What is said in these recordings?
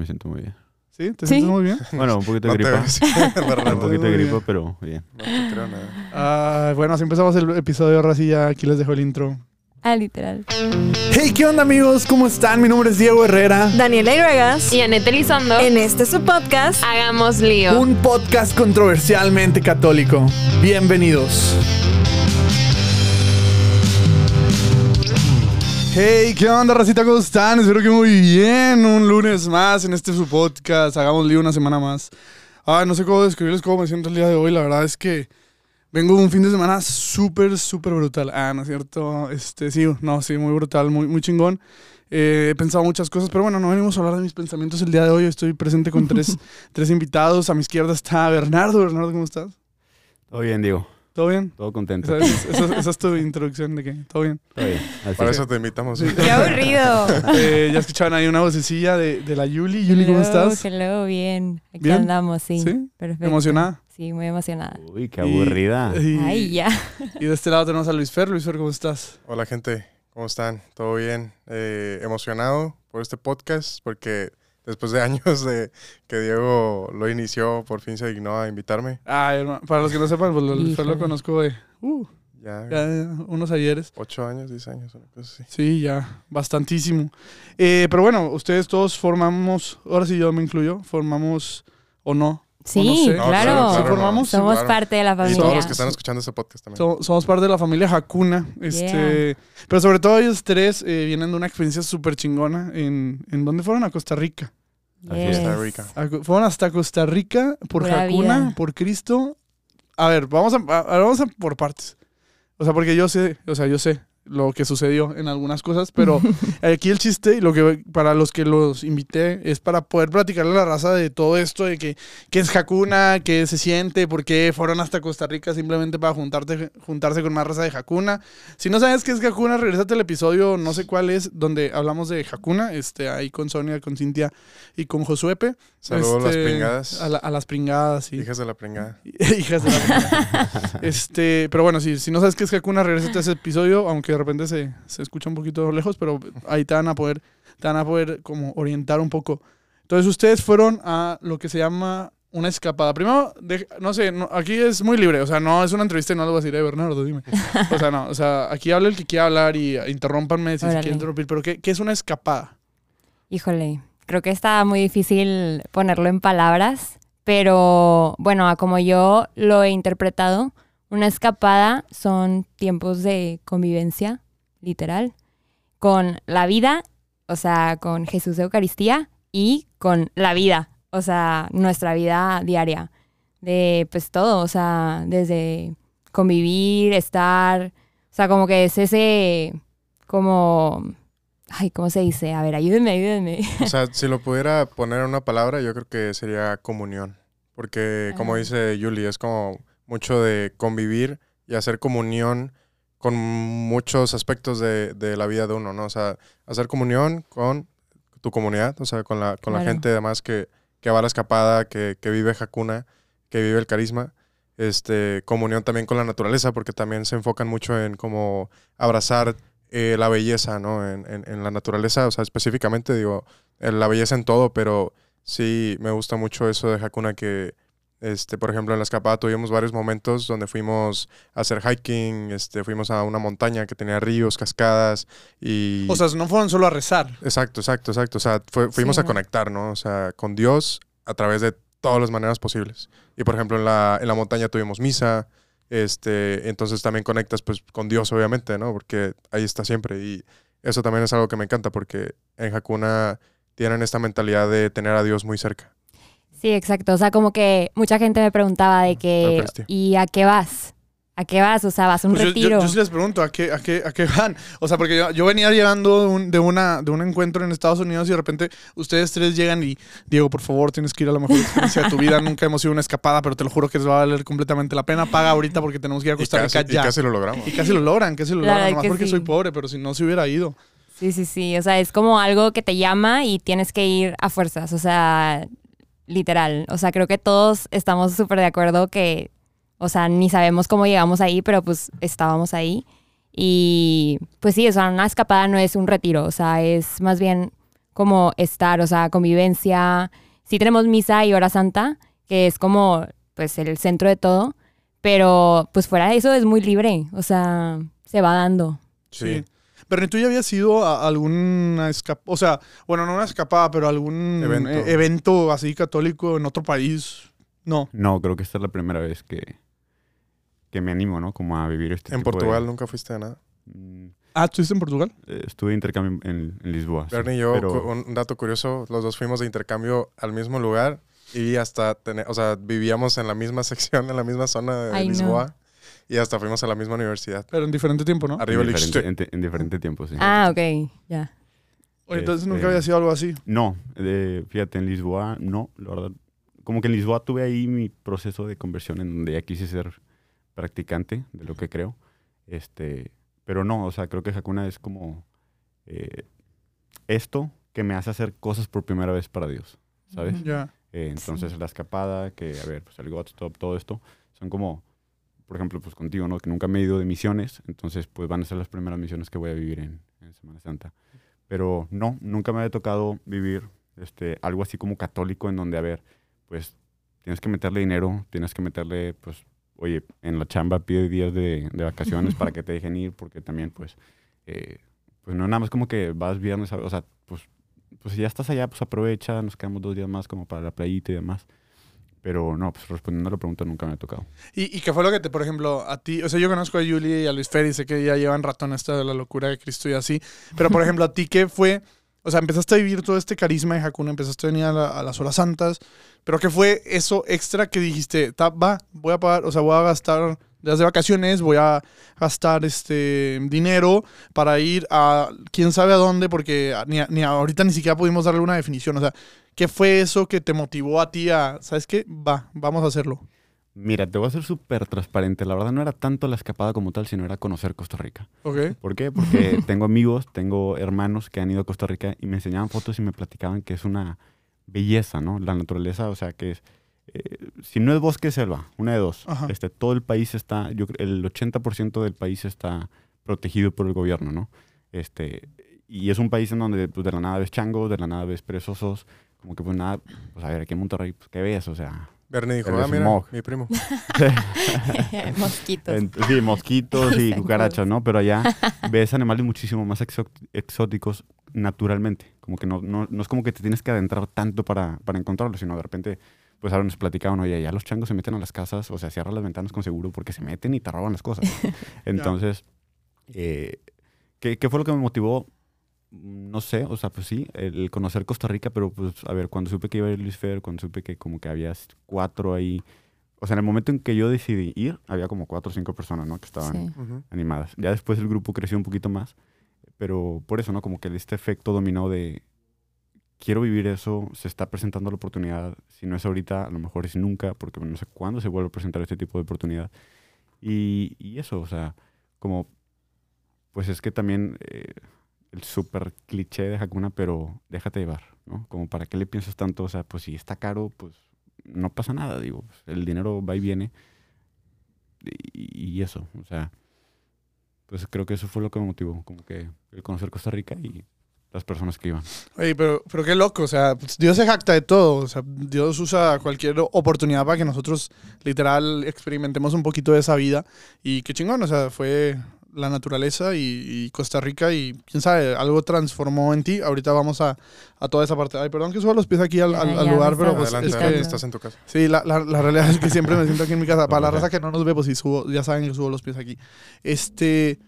Me siento muy bien. ¿Sí? ¿Te Sí. sientes muy bien? Bueno, un poquito de gripa. Un poquito de gripa, pero bien. No te creo nada. Ah, bueno, así empezamos el episodio. Ahora sí, ya aquí les dejo el intro. Ah, literal. Hey, ¿qué onda, amigos? ¿Cómo están? Mi nombre es Diego Herrera. Daniela Iregas. Y Anette Elizondo. En este su podcast. Hagamos lío. Un podcast controversialmente católico. Bienvenidos. Hey, ¿qué onda, racita? ¿Cómo están? Espero que muy bien. Un lunes más en este su podcast. Hagamos lío una semana más. Ah, no sé cómo describirles cómo me siento el día de hoy. La verdad es que vengo de un fin de semana súper, súper brutal. Ah, ¿no es cierto? Este, sí, no, sí, muy brutal, muy, muy chingón. Eh, he pensado muchas cosas, pero bueno, no venimos a hablar de mis pensamientos el día de hoy. Estoy presente con tres, tres invitados. A mi izquierda está Bernardo. Bernardo, ¿cómo estás? Todo bien, Diego. ¿Todo bien? Todo contento. Esa, es- esa- esa es tu introducción de que todo bien. Todo bien. Así Para es. eso te invitamos. Sí. Qué aburrido. Eh, ya escuchaban ahí una vocecilla de, de la Yuli. Yuli, ¿cómo estás? Hello, bien. Aquí ¿Bien? andamos, sí. ¿Sí? Perfecto. ¿Emocionada? Sí, muy emocionada. Uy, qué Y- aburrida. Y, Ay, ya. y de este lado tenemos a Luis Fer. Luis Fer, ¿cómo estás? Hola gente, ¿cómo están? ¿Todo bien? Eh, emocionado por este podcast porque después de años de que Diego lo inició, por fin se dignó a invitarme. Ah, hermano, para los que no sepan, pues lo conozco de uh, Ya, ya, ya, unos ayeres. ocho años, diez años, una cosa así. Sí, ya, bastantísimo. Eh, pero bueno, ustedes todos formamos, ahora sí yo me incluyo, formamos o no. Sí, no sé. No, claro. Formamos. Somos claro. parte de la Y familia. todos los que están escuchando este podcast también. So- somos parte de la familia Hakuna. Este, Pero sobre todo ellos tres eh, vienen de una experiencia súper chingona. En, ¿En dónde fueron? A Costa Rica. Así es. Costa Rica. A fueron hasta Costa Rica por Pura Hakuna, vida. por Cristo. A ver, vamos a, a- a- vamos a por partes. O sea, porque yo sé, o sea, yo sé lo que sucedió en algunas cosas, pero aquí el chiste y lo que para los que los invité es para poder platicarle a la raza de todo esto de que qué es Hakuna, qué se siente, por qué fueron hasta Costa Rica simplemente para juntarte, juntarse con más raza de Hakuna. Si no sabes qué es Hakuna, regresate al episodio, no sé cuál es, donde hablamos de Hakuna, este, ahí con Sonia, con Cintia y con Josuepe. Saludos a las Este, pringadas. A, la- a las pringadas, sí. Hijas de la pringada. Hijas de la pringada. Este, pero bueno, si, si no sabes qué es Hakuna, regresate a ese episodio, aunque de repente se, se escucha un poquito lejos, pero ahí te van a poder, te van a poder como orientar un poco. Entonces ustedes fueron a lo que se llama una escapada. Primero, de- no sé, no- aquí es muy libre, o sea, no es una entrevista y no lo voy a decir, eh, Bernardo, dime. O sea, no, o sea, aquí habla el que quiera hablar y interrúmpanme si quieren interrumpir, pero ¿qué, qué es una escapada? Híjole, creo que está muy difícil ponerlo en palabras, pero bueno, a como yo lo he interpretado, una escapada son tiempos de convivencia, literal, con la vida, o sea, con Jesús de Eucaristía y con la vida, o sea, nuestra vida diaria, de pues todo, o sea, desde convivir, estar, o sea, como que es ese, como, ay, ¿cómo se dice? A ver, ayúdenme, ayúdenme. O sea, si lo pudiera poner en una palabra, yo creo que sería comunión. Porque, como dice Yuli, es como mucho de convivir y hacer comunión con muchos aspectos de, de la vida de uno, ¿no? O sea, hacer comunión con tu comunidad, o sea, con la, con la gente además que, que va a la escapada, que, que vive Hakuna, que vive el carisma. Este, comunión también con la naturaleza, porque también se enfocan mucho en como abrazar eh, la belleza, ¿no? En, en- en la naturaleza, o sea, específicamente digo, eh, la belleza en todo, pero sí me gusta mucho eso de Hakuna que, este, por ejemplo, en la escapada tuvimos varios momentos donde fuimos a hacer hiking, este, fuimos a una montaña que tenía ríos, cascadas y... O sea, no fueron solo a rezar. Exacto, exacto, exacto. O sea, fue- fuimos Sí, a conectar, ¿no? O sea, con Dios a través de todas las maneras posibles. Y por ejemplo, en la, en la montaña tuvimos misa, este, entonces también conectas pues con Dios, obviamente, ¿no? Porque ahí está siempre. Y eso también es algo que me encanta porque en Hakuna tienen esta mentalidad de tener a Dios muy cerca. Sí, exacto. O sea, como que mucha gente me preguntaba de que, Eucaristía. ¿y a qué vas? ¿A qué vas? O sea, vas a un Pues yo, yo- retiro. yo sí les pregunto, ¿a qué, a qué, a qué van? O sea, porque yo, yo venía llegando de un, de, una, de un encuentro en Estados Unidos y de repente ustedes tres llegan y, Diego, por favor, tienes que ir a la mejor experiencia de tu vida. Nunca hemos ido una escapada, pero te lo juro que les va a valer completamente la pena. Paga ahorita porque tenemos que ir a Y Costa Rica y ya. casi lo logramos. Y casi lo logran, casi lo La logran. Nomás que porque sí. soy pobre, pero si no se hubiera ido. Sí, sí, sí. O sea, es como algo que te llama y tienes que ir a fuerzas. O sea, literal. O sea, creo que todos estamos súper de acuerdo que, o sea, ni sabemos cómo llegamos ahí, pero pues estábamos ahí. Y pues sí, o sea, una escapada no es un retiro. O sea, es más bien como estar, o sea, convivencia. Sí tenemos misa y hora santa, que es como pues el centro de todo, pero pues fuera de eso es muy libre, o sea, se va dando. Sí. Pero tú ya habías ido a alguna escapada, o sea, bueno, no una escapada, pero algún Evento. eh, evento así católico en otro país. No. No, creo que esta es la primera vez que, que me animo, ¿no? Como a vivir este En tipo de- Portugal nunca fuiste a nada. Mm, Ah, ¿tú estuviste en Portugal? eh, Estuve de intercambio en, en Lisboa. sí, Bernie y yo, pero- un dato curioso, los dos fuimos de intercambio al mismo lugar y hasta, tene- o sea, vivíamos en la misma sección, en la misma zona de Ay, no. Y hasta fuimos a la misma universidad. Pero en diferente tiempo, ¿no? Arriba en el diferente, en, en diferente tiempo, sí. Ah, ok, ya. Oye, entonces Este- nunca había sido algo así. No, de- fíjate, en Lisboa, no, la verdad. Como que en Lisboa tuve ahí mi proceso de conversión en donde ya quise ser practicante de lo que creo. Este, pero no, o sea, creo que Hakuna es como eh, esto que me hace hacer cosas por primera vez para Dios, ¿sabes? Ya. Eh, entonces la escapada, que a ver, pues el God Stop, todo esto, son como, por ejemplo, pues contigo, ¿no? Que nunca me he ido de misiones, entonces pues van a ser las primeras misiones que voy a vivir en, en Semana Santa. Pero no, nunca me había tocado vivir este, algo así como católico en donde, a ver, pues tienes que meterle dinero, tienes que meterle, pues, oye, en la chamba pide días de, de vacaciones para que te dejen ir, porque también, pues, eh, pues no nada más como que vas viernes, a- o sea, pues, pues si ya estás allá, pues aprovecha, nos quedamos dos días más como para la playita y demás. Pero no, pues respondiendo a la pregunta nunca me ha tocado. ¿Y, ¿Y qué fue lo que te, por ejemplo, a ti? O sea, yo conozco a Yuli y a Luis Fer y sé que ya llevan rato en esta de la locura de Cristo y así. Pero, por ejemplo, a ti, ¿qué fue? O sea, empezaste a vivir todo este carisma de Hakuna, empezaste a venir a, la- a las horas santas. Pero, ¿qué fue eso extra que dijiste? "Ta- Va, voy a pagar, o sea, voy a gastar días de vacaciones, voy a gastar este dinero para ir a quién sabe a dónde, porque ni, a- ni ahorita ni siquiera pudimos darle una definición. O sea, ¿qué fue eso que te motivó a ti a, ¿sabes qué? Va, vamos a hacerlo. Mira, te voy a ser súper transparente. La verdad no era tanto la escapada como tal, sino era conocer Costa Rica. ¿Por qué? Porque tengo amigos, tengo hermanos que han ido a Costa Rica y me enseñaban fotos y me platicaban que es una belleza, ¿no? La naturaleza, o sea, que es... eh, si no es bosque, es selva, una de dos. Ajá. Este, todo el país está, yo el 80% del país está protegido por el gobierno, ¿no? Este, y es un país en donde pues, de la nada ves changos, de la nada ves perezosos, como que pues nada, pues a ver, aquí en Monterrey, pues ¿qué ves? O sea, Bernie dijo, ah, mira, smog. mi primo. Mosquitos. Sí, mosquitos y cucarachas, ¿no? Pero allá ves animales muchísimo más exóticos naturalmente. Como que no, no, no es como que te tienes que adentrar tanto para, para encontrarlos, sino de repente, pues ahora nos platicaban, oye, ya los changos se meten a las casas, o sea, cierran las ventanas con seguro porque se meten y te roban las cosas. Entonces, eh, ¿qué, qué fue lo que me motivó? No sé, o sea, pues sí, el conocer Costa Rica, pero pues, a ver, cuando supe que iba a ir Luis Fer, cuando supe que como que había cuatro ahí, o sea, en el momento en que yo decidí ir, había como cuatro o cinco personas, ¿no? Que estaban Sí. Animadas. Ya después el grupo creció un poquito más, pero por eso, ¿no? Como que este efecto dominó de quiero vivir eso, se está presentando la oportunidad, si no es ahorita, a lo mejor es nunca, porque no sé cuándo se vuelve a presentar este tipo de oportunidad. Y, y eso, o sea, como, pues es que también eh, el súper cliché de Hakuna, pero déjate llevar, ¿no? Como para qué le piensas tanto, o sea, pues si está caro, pues no pasa nada, digo, el dinero va y viene. Y, y eso, o sea, pues creo que eso fue lo que me motivó, como que el conocer Costa Rica y las personas que iban. Oye, pero, pero qué loco, o sea, pues, Dios se jacta de todo, o sea, Dios usa cualquier oportunidad para que nosotros literal experimentemos un poquito de esa vida y qué chingón, o sea, fue la naturaleza y, y Costa Rica y quién sabe, algo transformó en ti, ahorita vamos a, a toda esa parte. Ay, perdón que suba los pies aquí al, al- Ya, al ya, lugar, pero pues Adelante, es que... estás en tu casa. Sí, la, la, la realidad es que siempre me siento aquí en mi casa. Para la raza que no nos ve, pues sí subo, ya saben que subo los pies aquí. Este,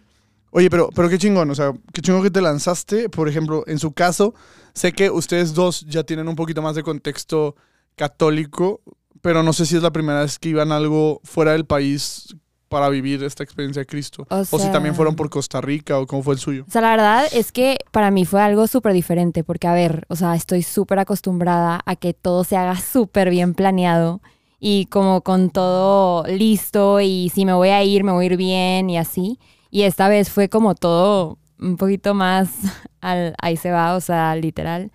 oye, pero, pero qué chingón, o sea, qué chingón que te lanzaste. Por ejemplo, en su caso, sé que ustedes dos ya tienen un poquito más de contexto católico, pero no sé si es la primera vez que iban algo fuera del país para vivir esta experiencia de Cristo. O O, si también fueron por Costa Rica o cómo fue el suyo. O sea, la verdad es que para mí fue algo súper diferente, porque a ver, o sea, estoy súper acostumbrada a que todo se haga súper bien planeado y como con todo listo y si me voy a ir, me voy a ir bien y así. Y esta vez fue como todo un poquito más al ahí se va, o sea, literal.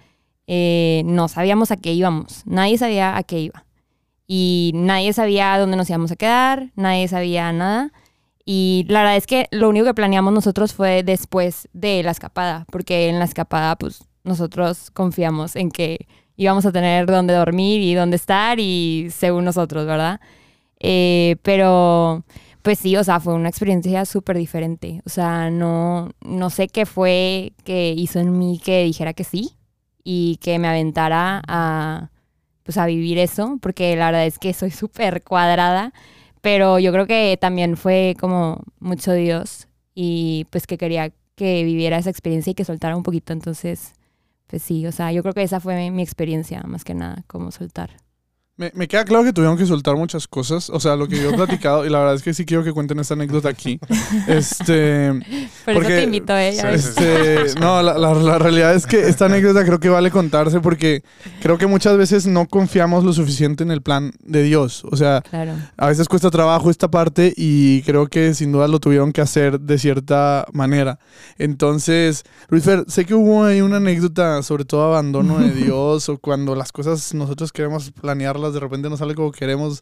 Eh, no sabíamos a qué íbamos, nadie sabía a qué iba. Y nadie sabía dónde nos íbamos a quedar, nadie sabía nada. Y la verdad es que lo único que planeamos nosotros fue después de la escapada, porque en la escapada pues nosotros confiamos en que íbamos a tener dónde dormir y dónde estar y según nosotros, ¿verdad? Eh, pero pues sí, o sea, fue una experiencia súper diferente. O sea, no, no sé qué fue que hizo en mí que dijera que sí y que me aventara a, pues, a vivir eso, porque la verdad es que soy súper cuadrada, pero yo creo que también fue como mucho Dios y pues que quería que viviera esa experiencia y que soltara un poquito. Entonces, pues sí, o sea, yo creo que esa fue mi experiencia, más que nada, como soltar. Me, me queda claro que tuvieron que soltar muchas cosas. O sea, lo que yo he platicado, y la verdad es que sí quiero que cuenten esta anécdota aquí. Este. Por Porque- eso te invito a ella. Este, no, la, la- la realidad es que esta anécdota creo que vale contarse porque creo que muchas veces no confiamos lo suficiente en el plan de Dios. O sea, Claro. a veces cuesta trabajo esta parte y creo que sin duda lo tuvieron que hacer de cierta manera. Entonces, Luis Fer, sé que hubo ahí una anécdota sobre todo abandono de Dios o cuando las cosas nosotros queremos planearlas, de repente no sale como queremos.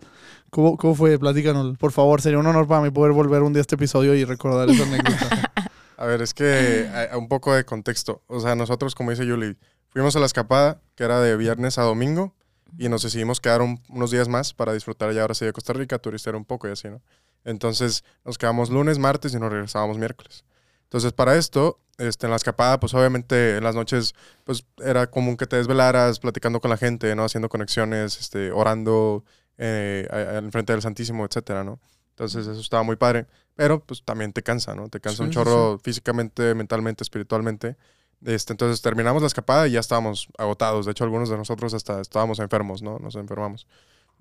¿Cómo, cómo fue? Platícanos, por favor. Sería un honor para mí poder volver un día a este episodio y recordar esa anécdota. A ver, es que un poco de contexto. O sea, nosotros, como dice Yuli, fuimos a la escapada, que era de viernes a domingo, y nos decidimos quedar un- unos días más para disfrutar ya ahora sí de Costa Rica, turistear un poco y así, ¿no? Entonces nos quedamos lunes, martes y nos regresábamos miércoles. Entonces, para esto, este, en la escapada, pues obviamente en las noches, pues era común que te desvelaras platicando con la gente, ¿no? Haciendo conexiones, este, orando eh, frente del Santísimo, etcétera, ¿no? Entonces, eso estaba muy padre. Pero, pues también te cansa, ¿no? Te cansa Sí, un sí, chorro físicamente, mentalmente, espiritualmente. Este, entonces, terminamos la escapada y ya estábamos agotados. De hecho, algunos de nosotros hasta estábamos enfermos, ¿no? Nos enfermamos.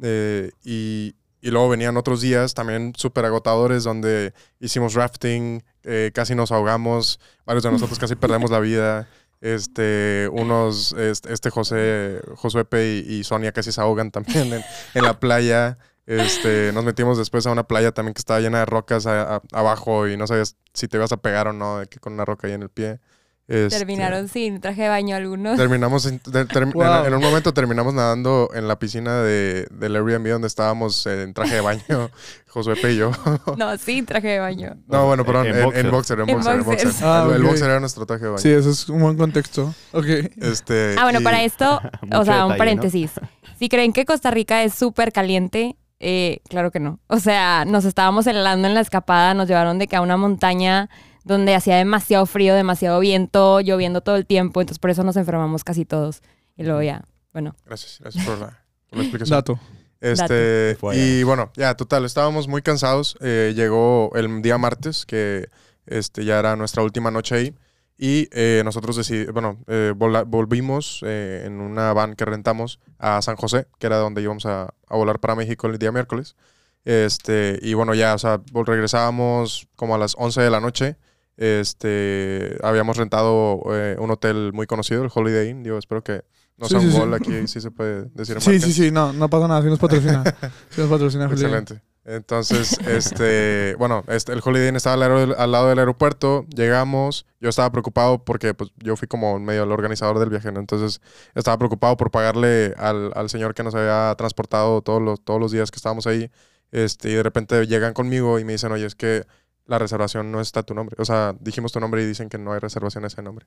Eh, y, y luego venían otros días también súper agotadores donde hicimos rafting, eh, casi nos ahogamos, varios de nosotros casi perdemos la vida. Este, unos, este, este José, Josuepe y, Sonia casi se ahogan también en, la playa. Este, nos metimos después a una playa también que estaba llena de rocas abajo y no sabías si te ibas a pegar o no, de que con una roca ahí en el pie. Este, Terminaron sin traje de baño algunos. Terminamos, en, de- term- Wow. en, en un momento terminamos nadando en la piscina de, del Airbnb donde estábamos en traje de baño, Josué y yo. No, sin traje de baño. No, bueno, perdón, En en, boxer. en boxer, en En boxer, en boxers. boxer. Ah, el, boxer era nuestro traje de baño. Sí, eso es un buen contexto. Ok. Este, Ah, bueno, y- para esto, o sea, detalle, un ¿no? paréntesis. Si creen que Costa Rica es súper caliente, eh, claro que no. O sea, nos estábamos helando en la escapada, nos llevaron de que a una montaña donde hacía demasiado frío, demasiado viento, lloviendo todo el tiempo, entonces por eso nos enfermamos casi todos. Y luego ya, bueno, Gracias, gracias por la, por la explicación. Dato. Este, Fue y bueno, ya, total, estábamos muy cansados. Eh, llegó el día martes, que este, ya era nuestra última noche ahí. Y eh, nosotros decidimos, bueno, eh, vola- volvimos eh, en una van que rentamos a San José, que era donde íbamos a, a volar para México el día miércoles. Este, y bueno, ya, o sea, vol- regresábamos como a las 11 de la noche. Este, habíamos rentado eh, un hotel muy conocido, el Holiday Inn. Digo, espero que no Sí, sea un sí. gol aquí, sí se puede decir. Sí, marcas. sí, sí, no, no pasa nada. Si nos patrocina. Si nos patrocina, Julián. Excelente. Entonces, este, bueno, este, el Holiday Inn estaba al, al lado del aeropuerto, llegamos, yo estaba preocupado porque pues, yo fui como medio el organizador del viaje, ¿no? Entonces, estaba preocupado por pagarle al, al señor que nos había transportado todos los, todos los días que estábamos ahí, este, y de repente llegan conmigo y me dicen, oye, es que la reservación no está a tu nombre. O sea, dijimos tu nombre y dicen que no hay reservación a ese nombre.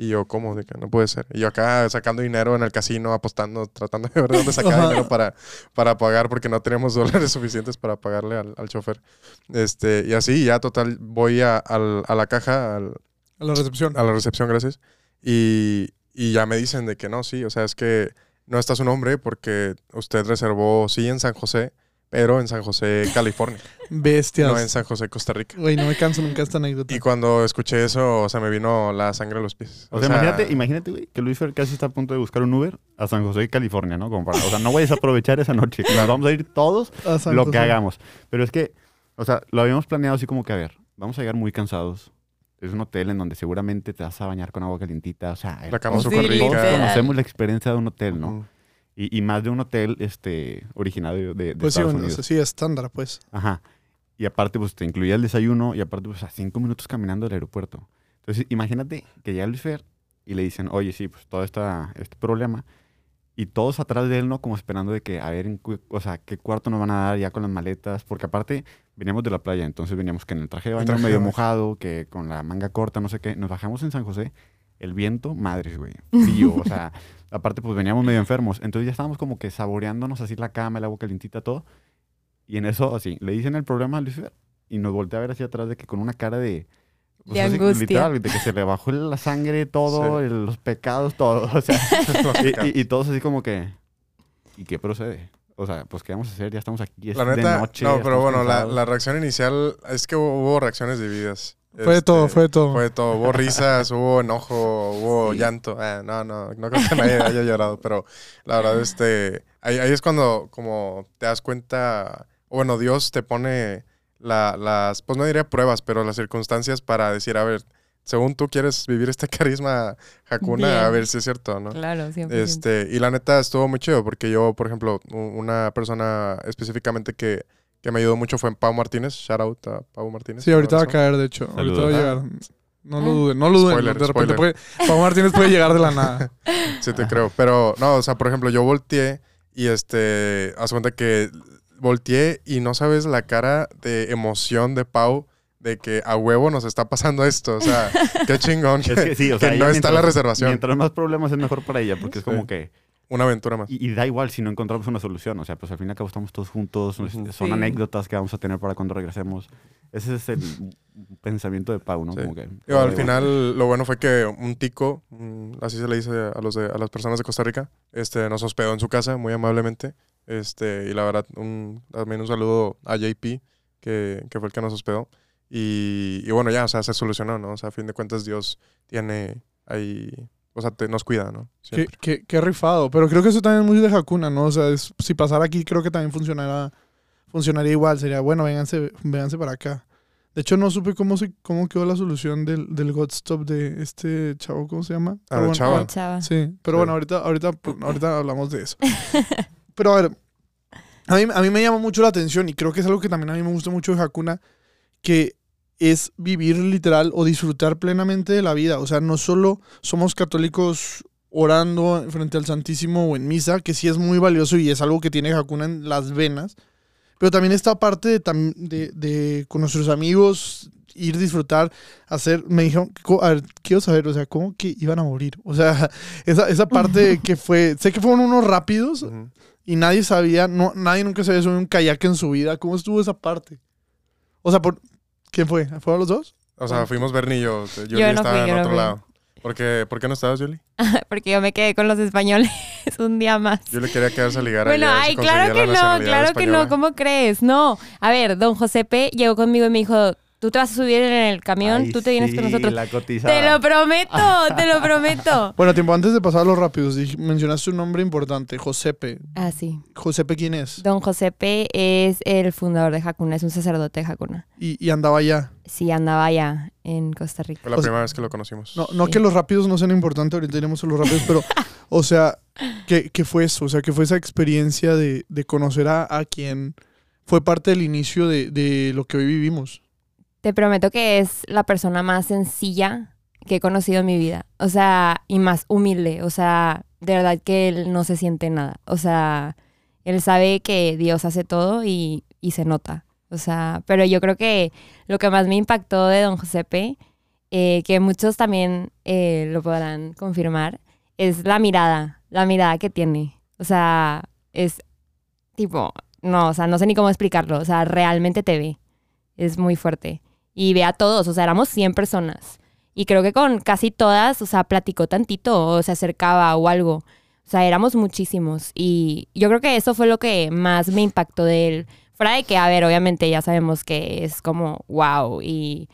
Y yo, ¿cómo? De que no puede ser. Y yo acá sacando dinero en el casino, apostando, tratando de ver de dónde sacar dinero para, para pagar, porque no teníamos dólares suficientes para pagarle al, al chofer. Este, y así, ya total, voy a, al- a la caja, al- A la recepción. a la recepción, gracias. Y, y ya me dicen de que no, sí, o sea, es que no está su nombre porque usted reservó, sí, en San José, pero en San José, California, Bestias. no en San José, Costa Rica. Güey, no me canso nunca esta anécdota. Y cuando escuché eso, o sea, me vino la sangre a los pies. O sea, imagínate, imagínate, güey, que Luis Fer casi está a punto de buscar un Uber a San José, California, ¿no? Como para, o sea, no vayas a aprovechar esa noche. Nos vamos a ir todos A San lo José. que hagamos. Pero es que, o sea, lo habíamos planeado así como que, a ver, vamos a llegar muy cansados. Es un hotel en donde seguramente te vas a bañar con agua calientita. O sea, La cama todos- rica. todos conocemos la experiencia de un hotel, ¿no? Y, y más de un hotel este, originario de, de Pues sí, Estados bueno, Unidos. sí, estándar, pues. Ajá. Y aparte, pues te incluía el desayuno y aparte, pues a cinco minutos caminando del aeropuerto. Entonces, imagínate que llega Luis Fer y le dicen, oye, sí, pues todo esta, este problema. Y todos atrás de él, ¿no? Como esperando de que, a ver, en o sea, qué cuarto nos van a dar ya con las maletas. Porque aparte, veníamos de la playa, entonces veníamos que en el traje de baño traje de medio baño. mojado, que con la manga corta, no sé qué. Nos bajamos en San José el viento, madres, güey. Frío, o sea, aparte pues veníamos medio enfermos. Entonces ya estábamos como que saboreándonos así la cama, el agua calientita, todo. Y en eso, así, le dicen el problema a Lucifer y nos voltea a ver hacia atrás de que con una cara de... pues, De así, angustia. Literal, de que se le bajó la sangre, todo, Sí. el- los pecados, todo. O sea, y, y- y todos así como que... ¿Y qué procede? O sea, pues ¿qué vamos a hacer? Ya estamos aquí, es La de neta, noche. no, pero bueno, la, la reacción inicial es que hubo, hubo reacciones divididas. Fue de todo, Este, fue todo. Fue todo. Hubo risas, hubo enojo, hubo Sí. llanto. Ah, no, no, no creo que nadie haya llorado, pero la verdad, este, ahí, ahí es cuando como te das cuenta, bueno, Dios te pone la- las, pues no diría pruebas, pero las circunstancias para decir, a ver, según tú quieres vivir este carisma Hakuna, a ver si es cierto, ¿no? Claro, siempre. Este, y la neta estuvo muy chido porque yo, por ejemplo, una persona específicamente que, que me ayudó mucho fue Pau Martínez. Shout out a Pau Martínez. Sí, ahorita va a caer, de hecho. Ahorita va a llegar. No lo Ah. duden, no lo duden. Spoiler, de repente puede, Pau Martínez puede llegar de la nada. Sí, te creo. Pero, no, o sea, por ejemplo, yo volteé y este, haz cuenta que volteé y no sabes la cara de emoción de Pau de que a huevo nos está pasando esto. O sea, qué chingón. Es que sí, o sea, que ella no está mientras- la reservación. Mientras más problemas es mejor para ella, porque es como Sí. que... Una aventura más. Y, y da igual si no encontramos una solución. O sea, pues al fin y al cabo estamos todos juntos. Ujú. este, Son Sí. anécdotas que vamos a tener para cuando regresemos. Ese es el pensamiento de Pau, ¿no? Sí. Como que, Digo, al igual. final, lo bueno fue que un tico, mm, así se le dice a, los de- a las personas de Costa Rica, este, nos hospedó en su casa muy amablemente. Este, y la verdad, un, también un saludo a JP, que, que fue el que nos hospedó. Y, y bueno, ya, o sea, se solucionó, ¿no? O sea, a fin de cuentas, Dios tiene ahí, o sea, te- nos cuida, ¿no? qué, qué- qué rifado. Pero creo que eso también es muy de Hakuna, ¿no? O sea, es- si pasara aquí, creo que también funcionará, funcionaría igual. Sería, bueno, vénganse, vénganse para acá. De hecho, no supe cómo, se, cómo quedó la solución del, del God Stop de este chavo, ¿cómo se llama? Ah, bueno, chavo. Ay, chava. Sí, pero Sí. bueno, ahorita, ahorita, ahorita hablamos de eso. Pero a ver, a mí, a mí me llama mucho la atención y creo que es algo que también a mí me gusta mucho de Hakuna, que es vivir literal o disfrutar plenamente de la vida. O sea, no solo somos católicos orando frente al Santísimo o en misa, que sí es muy valioso y es algo que tiene Hakuna en las venas, pero también esta parte de, de, de con nuestros amigos ir disfrutar, hacer, me dijeron, a ver, quiero saber, o sea, ¿cómo que iban a morir? O sea, esa, esa parte que fue, sé que fueron unos rápidos y nadie sabía, no, nadie nunca se había subido un kayak en su vida, ¿cómo estuvo esa parte? O sea, por, ¿quién fue? ¿Fueron los dos? O sea, fuimos Bernie y yo. Yuli no estaba fui, en yo no otro fui. lado. ¿Por qué, ¿Por qué no estabas, Yuli? Porque yo me quedé con los españoles un día más. Yo le quería quedarse a ligar Bueno, allá, ay, se claro que no, claro que no. ¿cómo crees? No, a ver, don Josepe llegó conmigo y me dijo, tú te vas a subir en el camión, Ay, tú te vienes con nosotros. La. Te lo prometo, te lo prometo. Bueno, tiempo antes de pasar a los rápidos, mencionaste un nombre importante, Josepe. Ah, sí. ¿Josepe quién es? Don Josepe es el fundador de Hakuna, es un sacerdote de Hakuna. Y, y andaba allá. Sí, andaba allá en Costa Rica. Fue la O sea, primera vez que lo conocimos. No, no Sí. que los rápidos no sean importantes, ahorita iremos a los rápidos, pero, o sea, ¿qué, qué fue eso? O sea, ¿qué fue esa experiencia de, de conocer a, a quien fue parte del inicio de, de lo que hoy vivimos? Te prometo que es la persona más sencilla que he conocido en mi vida. O sea, y más humilde. O sea, de verdad que él no se siente nada. O sea, él sabe que Dios hace todo y, y se nota. O sea, pero yo creo que lo que más me impactó de don Josepe, eh, que muchos también eh, lo podrán confirmar, es la mirada, la mirada que tiene. O sea, es tipo, no, o sea, no sé ni cómo explicarlo. O sea, realmente te ve. Es muy fuerte. Y ve a todos, o sea, éramos 100 personas. Y creo que con casi todas, o sea, platicó tantito o se acercaba o algo. O sea, éramos muchísimos. Y yo creo que eso fue lo que más me impactó de él. Fuera de que, a ver, obviamente ya sabemos que es como wow y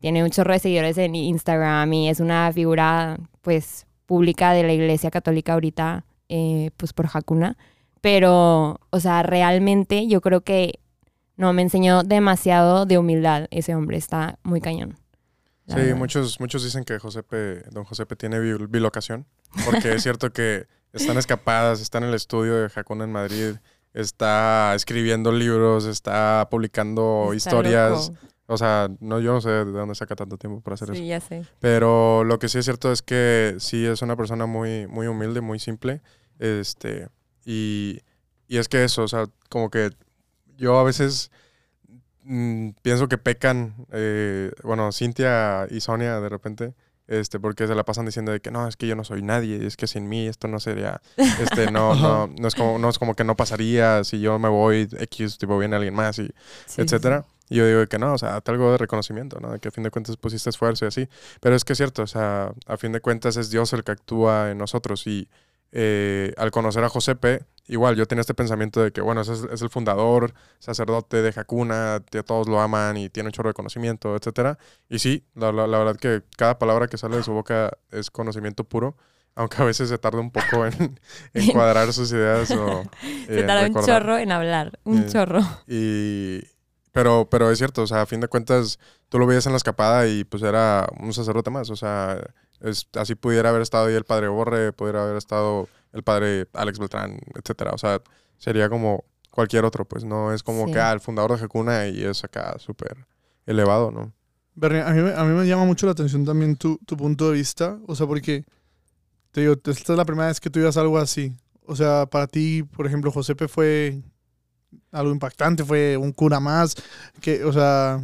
tiene un chorro de seguidores en Instagram y es una figura, pues, pública de la Iglesia Católica ahorita, eh, pues, por Hakuna. Pero, o sea, realmente yo creo que no, me enseñó demasiado de humildad ese hombre, está muy cañón. Sí, verdad. muchos, muchos dicen que Josepe, don Josepe tiene bi- bilocación, porque es cierto que están escapadas, está en el estudio de Hakuna en Madrid, está escribiendo libros, está publicando Está historias. loco. O sea, no, yo no sé de dónde saca tanto tiempo para hacer eso. Sí, ya sé. Pero lo que sí es cierto es que sí es una persona muy, muy humilde, muy simple. Este, y, y es que eso, o sea, como que yo a veces mm, pienso que pecan, eh, bueno, Cintia y Sonia de repente, este, porque se la pasan diciendo de que no, es que yo no soy nadie, es que sin mí esto no sería, este, no, no, no es como, no es como que no pasaría si yo me voy, X, tipo, viene alguien más y Sí, etcétera. Y yo digo que no, o sea, algo de reconocimiento, ¿no? De que a fin de cuentas pusiste esfuerzo y así. Pero es que es cierto, o sea, a fin de cuentas es Dios el que actúa en nosotros. Y eh, al conocer a Josepe, igual yo tenía este pensamiento de que, bueno, ese es, es el fundador, sacerdote de Hakuna, que todos lo aman y tiene un chorro de conocimiento, etcétera. Y sí, la, la- la verdad que cada palabra que sale de su boca es conocimiento puro. Aunque a veces se tarda un poco en, en cuadrar sus ideas o eh, Se en tarda un chorro en hablar, un Eh, chorro. Y, pero, pero es cierto, o sea, a fin de cuentas, tú lo veías en la escapada y pues era un sacerdote más. O sea, es, así pudiera haber estado ahí el padre Borre, pudiera haber estado el padre Alex Beltrán, etcétera. O sea, sería como cualquier otro, pues no es como Sí. que ah, el fundador de Hakuna y es acá súper elevado, ¿no? Bernie, a mí, me- a mí me llama mucho la atención también tu, tu punto de vista. O sea, porque te digo, esta es la primera vez que tú ibas algo así. O sea, para ti, por ejemplo, Josepe fue algo impactante, fue un cura más. Que, o sea,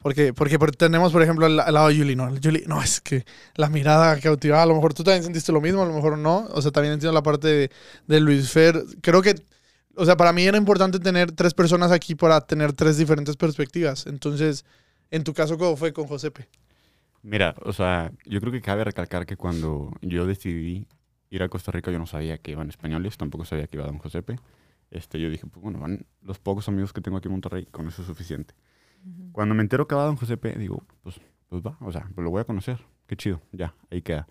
porque, porque por- tenemos, por ejemplo, al, lado de Yuli, ¿no? Yuli, no, es que la mirada cautivada, a lo mejor tú también sentiste lo mismo, a lo mejor no. O sea, también entiendo la parte de, de Luis Fer. Creo que, o sea, para mí era importante tener tres personas aquí para tener tres diferentes perspectivas. Entonces, en tu caso, ¿cómo fue con Josepe? Mira, o sea, yo creo que cabe recalcar que cuando yo decidí ir a Costa Rica, yo no sabía que iban españoles, tampoco sabía que iba Don Josepe. Este, yo dije, pues bueno, van los pocos amigos que tengo aquí en Monterrey, con eso es suficiente. Cuando me entero que va Don Josepe, digo, pues, pues va, o sea, pues lo voy a conocer, qué chido, ya, ahí queda.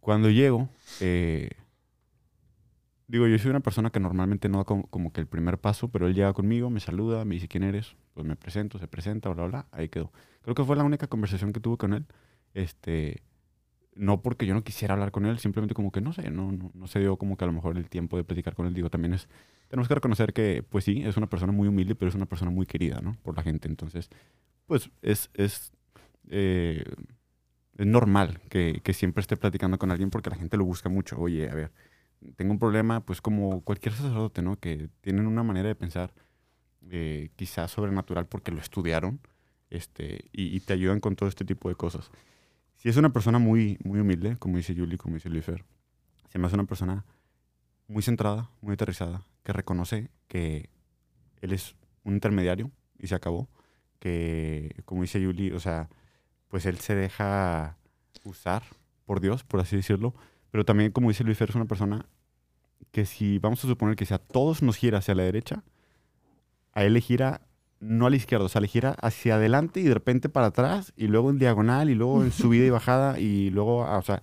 Cuando llego, eh, digo, yo soy una persona que normalmente no da como, como que el primer paso, pero él llega conmigo, me saluda, me dice quién eres, pues me presento, se presenta, bla, bla, bla, ahí quedó. Creo que fue la única conversación que tuve con él. Este, no porque yo no quisiera hablar con él, simplemente como que no sé, no, no, no se dio como que a lo mejor el tiempo de platicar con él. Digo, también es, tenemos que reconocer que, pues sí, es una persona muy humilde, pero es una persona muy querida, ¿no? Por la gente. Entonces, pues es, es, eh, es normal que, que siempre esté platicando con alguien porque la gente lo busca mucho. Oye, a ver, tengo un problema, pues como cualquier sacerdote, ¿no? Que tienen una manera de pensar eh, quizás sobrenatural porque lo estudiaron este, y, y te ayudan con todo este tipo de cosas. Si es una persona muy, muy humilde, como dice Julie, como dice Luifer, se me hace una persona muy centrada, muy aterrizada, que reconoce que él es un intermediario y se acabó. Que, como dice Julie, o sea, pues él se deja usar por Dios, por así decirlo. Pero también, como dice Luifer, es una persona que si vamos a suponer que si a todos nos gira hacia la derecha, a él le gira no a la izquierda, o sea, le gira hacia adelante y de repente para atrás y luego en diagonal y luego en subida y bajada y luego, ah, o sea,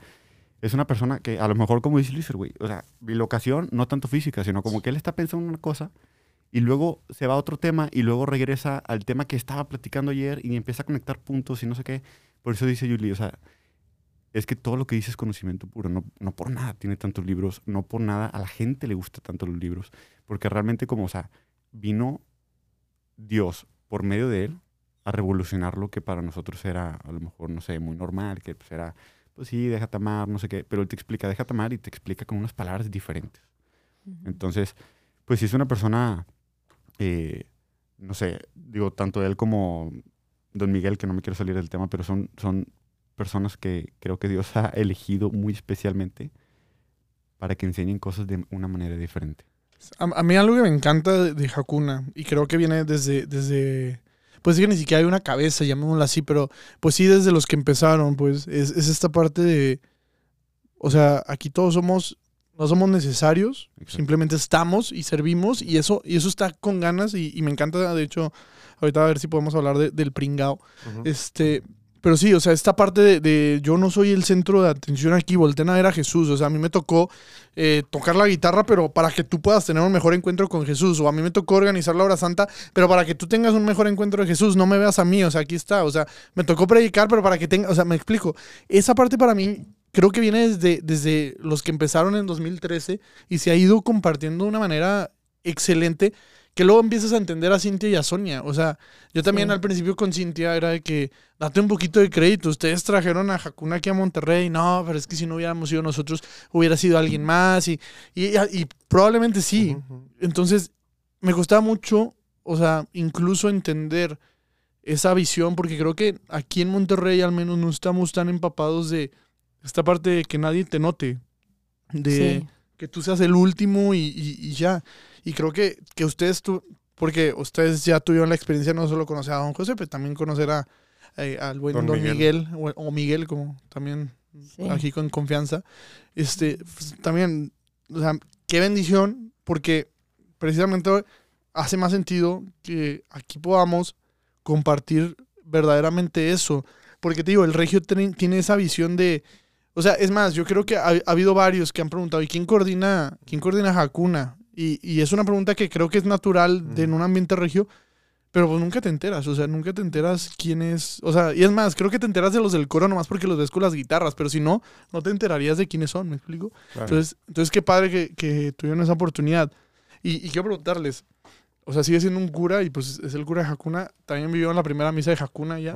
es una persona que a lo mejor como dice Luis, güey, o sea, bilocación no tanto física, sino como que él está pensando una cosa y luego se va a otro tema y luego regresa al tema que estaba platicando ayer y empieza a conectar puntos y no sé qué. Por eso dice Julie, o sea, es que todo lo que dice es conocimiento puro, no, no por nada tiene tantos libros, no por nada a la gente le gusta tanto los libros, porque realmente como, o sea, vino Dios por medio de él a revolucionar lo que para nosotros era a lo mejor, no sé, muy normal, que pues era, pues sí, déjate amar, no sé qué, pero él te explica, déjate amar y te explica con unas palabras diferentes. Entonces, pues sí es una persona, eh, no sé, digo, tanto él como Don Miguel, que no me quiero salir del tema, pero son, son personas que creo que Dios ha elegido muy especialmente para que enseñen cosas de una manera diferente. A, a mí algo que me encanta de, de Hakuna, y creo que viene desde, desde, pues que ni siquiera hay una cabeza, llamémosla así, pero pues sí desde los que empezaron, pues es, es esta parte de, o sea, aquí todos somos, no somos necesarios, Exacto. simplemente estamos y servimos, y eso, y eso está con ganas, y, y me encanta, de hecho, ahorita a ver si podemos hablar de- del pringao, este, pero sí, o sea, esta parte de, yo no soy el centro de atención aquí, volteen a Jesús. O sea, a mí me tocó eh, tocar la guitarra, pero para que tú puedas tener un mejor encuentro con Jesús. O a mí me tocó organizar la hora santa, pero para que tú tengas un mejor encuentro de Jesús, no me veas a mí. O sea, aquí está. O sea, me tocó predicar, pero para que tenga, o sea, me explico. Esa parte para mí creo que viene desde, desde los que empezaron en 2013 y se ha ido compartiendo de una manera excelente que luego empiezas a entender a Cintia y a Sonia. O sea, yo también Sí. al principio con Cintia era de que date un poquito de crédito. Ustedes trajeron a Hakuna aquí a Monterrey. No, pero es que si no hubiéramos sido nosotros, hubiera sido alguien más. Y, y, y probablemente sí. Entonces, me costaba mucho, o sea, incluso entender esa visión, porque creo que aquí en Monterrey al menos no estamos tan empapados de esta parte de que nadie te note, de Sí. que tú seas el último y- y ya. Y creo que, que ustedes, tu- porque ustedes ya tuvieron la experiencia no solo conocer a don José, pero también conocer a, eh, al buen Don don, Miguel. Miguel, o, o Miguel, como también Sí. aquí con confianza. Este, pues, también, o sea, qué bendición, porque precisamente hace más sentido que aquí podamos compartir verdaderamente eso. Porque te digo, el regio tiene, tiene esa visión de. O sea, es más, yo creo que ha, ha habido varios que han preguntado, ¿y quién coordina, quién coordina Hakuna? Y, y es una pregunta que creo que es natural de, en un ambiente regio, pero pues nunca te enteras, o sea, nunca te enteras quién es. O sea, y es más, creo que te enteras de los del coro nomás porque los ves con las guitarras, pero si no, no te enterarías de quiénes son, ¿me explico? Claro. Entonces, entonces qué padre que, que tuvieron esa oportunidad. Y, y quiero preguntarles, o sea, sigue siendo un cura y pues es el cura de Hakuna. También vivió en la primera misa de Hakuna ya.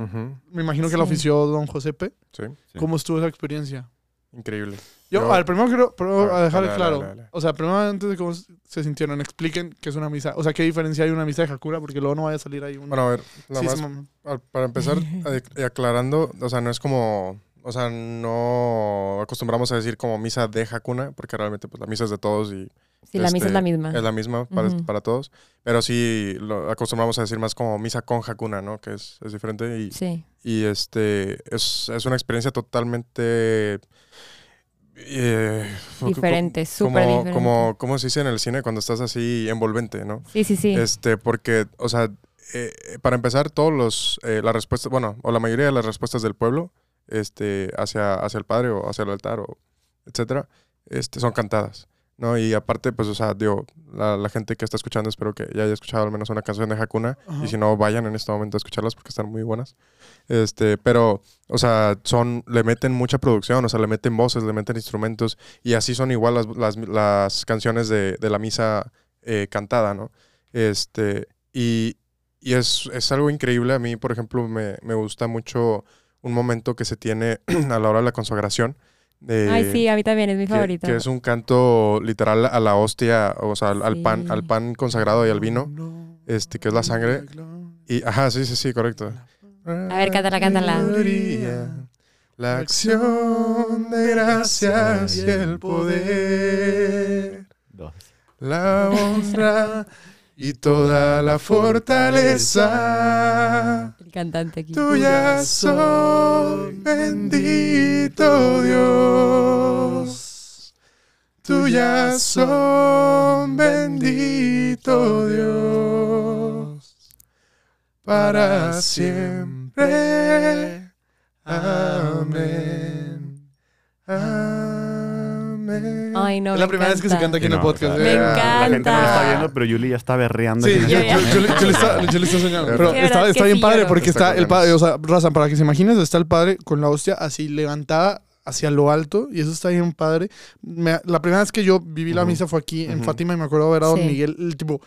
Me imagino que la ofició don Josepe. Sí, Sí. ¿Cómo estuvo esa experiencia? increíble. Yo, Yo- a ver, primero quiero pero A ver, a dejar dale, claro. dale, dale. O sea, primero antes de cómo se sintieron, expliquen qué es una misa. O sea, qué diferencia hay de una misa de Hakuna, porque luego no vaya a salir ahí un... Bueno, a ver, nada Sí, más al- para empezar aclarando, o sea, no es como, o sea, no acostumbramos a decir como misa de Hakuna, porque realmente pues la misa es de todos y Sí, la misa Este, es la misma. es la misma para, para todos, pero sí lo acostumbramos a decir más como misa con Hakuna, ¿no? Que es, es diferente y, Sí. y este es, es una experiencia totalmente eh, Diferente, súper como, diferente. Como, como se dice en el cine cuando estás así envolvente, ¿no? Sí, sí, sí. Este, porque, o sea, eh, para empezar, todos los, eh, las respuestas, bueno, o la mayoría de las respuestas del pueblo, este, hacia, hacia el padre o hacia el altar o etcétera, este, son cantadas, ¿no? Y aparte, pues, o sea, digo, la, la gente que está escuchando, espero que ya haya escuchado al menos una canción de Hakuna, Ajá. y si no, vayan en este momento a escucharlas porque están muy buenas. Este, pero, o sea, son, le meten mucha producción, o sea, le meten voces, le meten instrumentos, y así son igual las, las, las canciones de, de la misa eh, cantada, ¿no? Este, y, y es, es algo increíble. A mí, por ejemplo, me, me gusta mucho un momento que se tiene a la hora de la consagración. De- Ay, sí, a mí también es mi que, favorito. que es un canto literal a la hostia, o sea, al, al pan, al pan consagrado y al vino, este, que es la sangre. Y, ajá, sí, sí, sí, correcto. A ver, cántala, cántala. La acción de gracias y el poder Dos. la honra y toda la fortaleza. Cantante aquí. Tuya soy, bendito Dios. Tuya son, bendito Dios. Para siempre. Amén. Amén. Ay, no, es me la primera vez que se encanta. canta aquí en el No, podcast. Me eh. La gente no lo está encanta. viendo, pero Yuli ya está berreando. Sí, yo, le- yo le estaba, yo le estaba soñando. Pero está, está bien sí, padre porque Está está el padre, o sea, Raza, para que se imagines, está el padre con la hostia así levantada hacia lo alto y eso está bien padre. Me- la primera vez que yo viví la misa fue aquí en. Fátima y me acuerdo ver a Don Sí. Miguel, el tipo,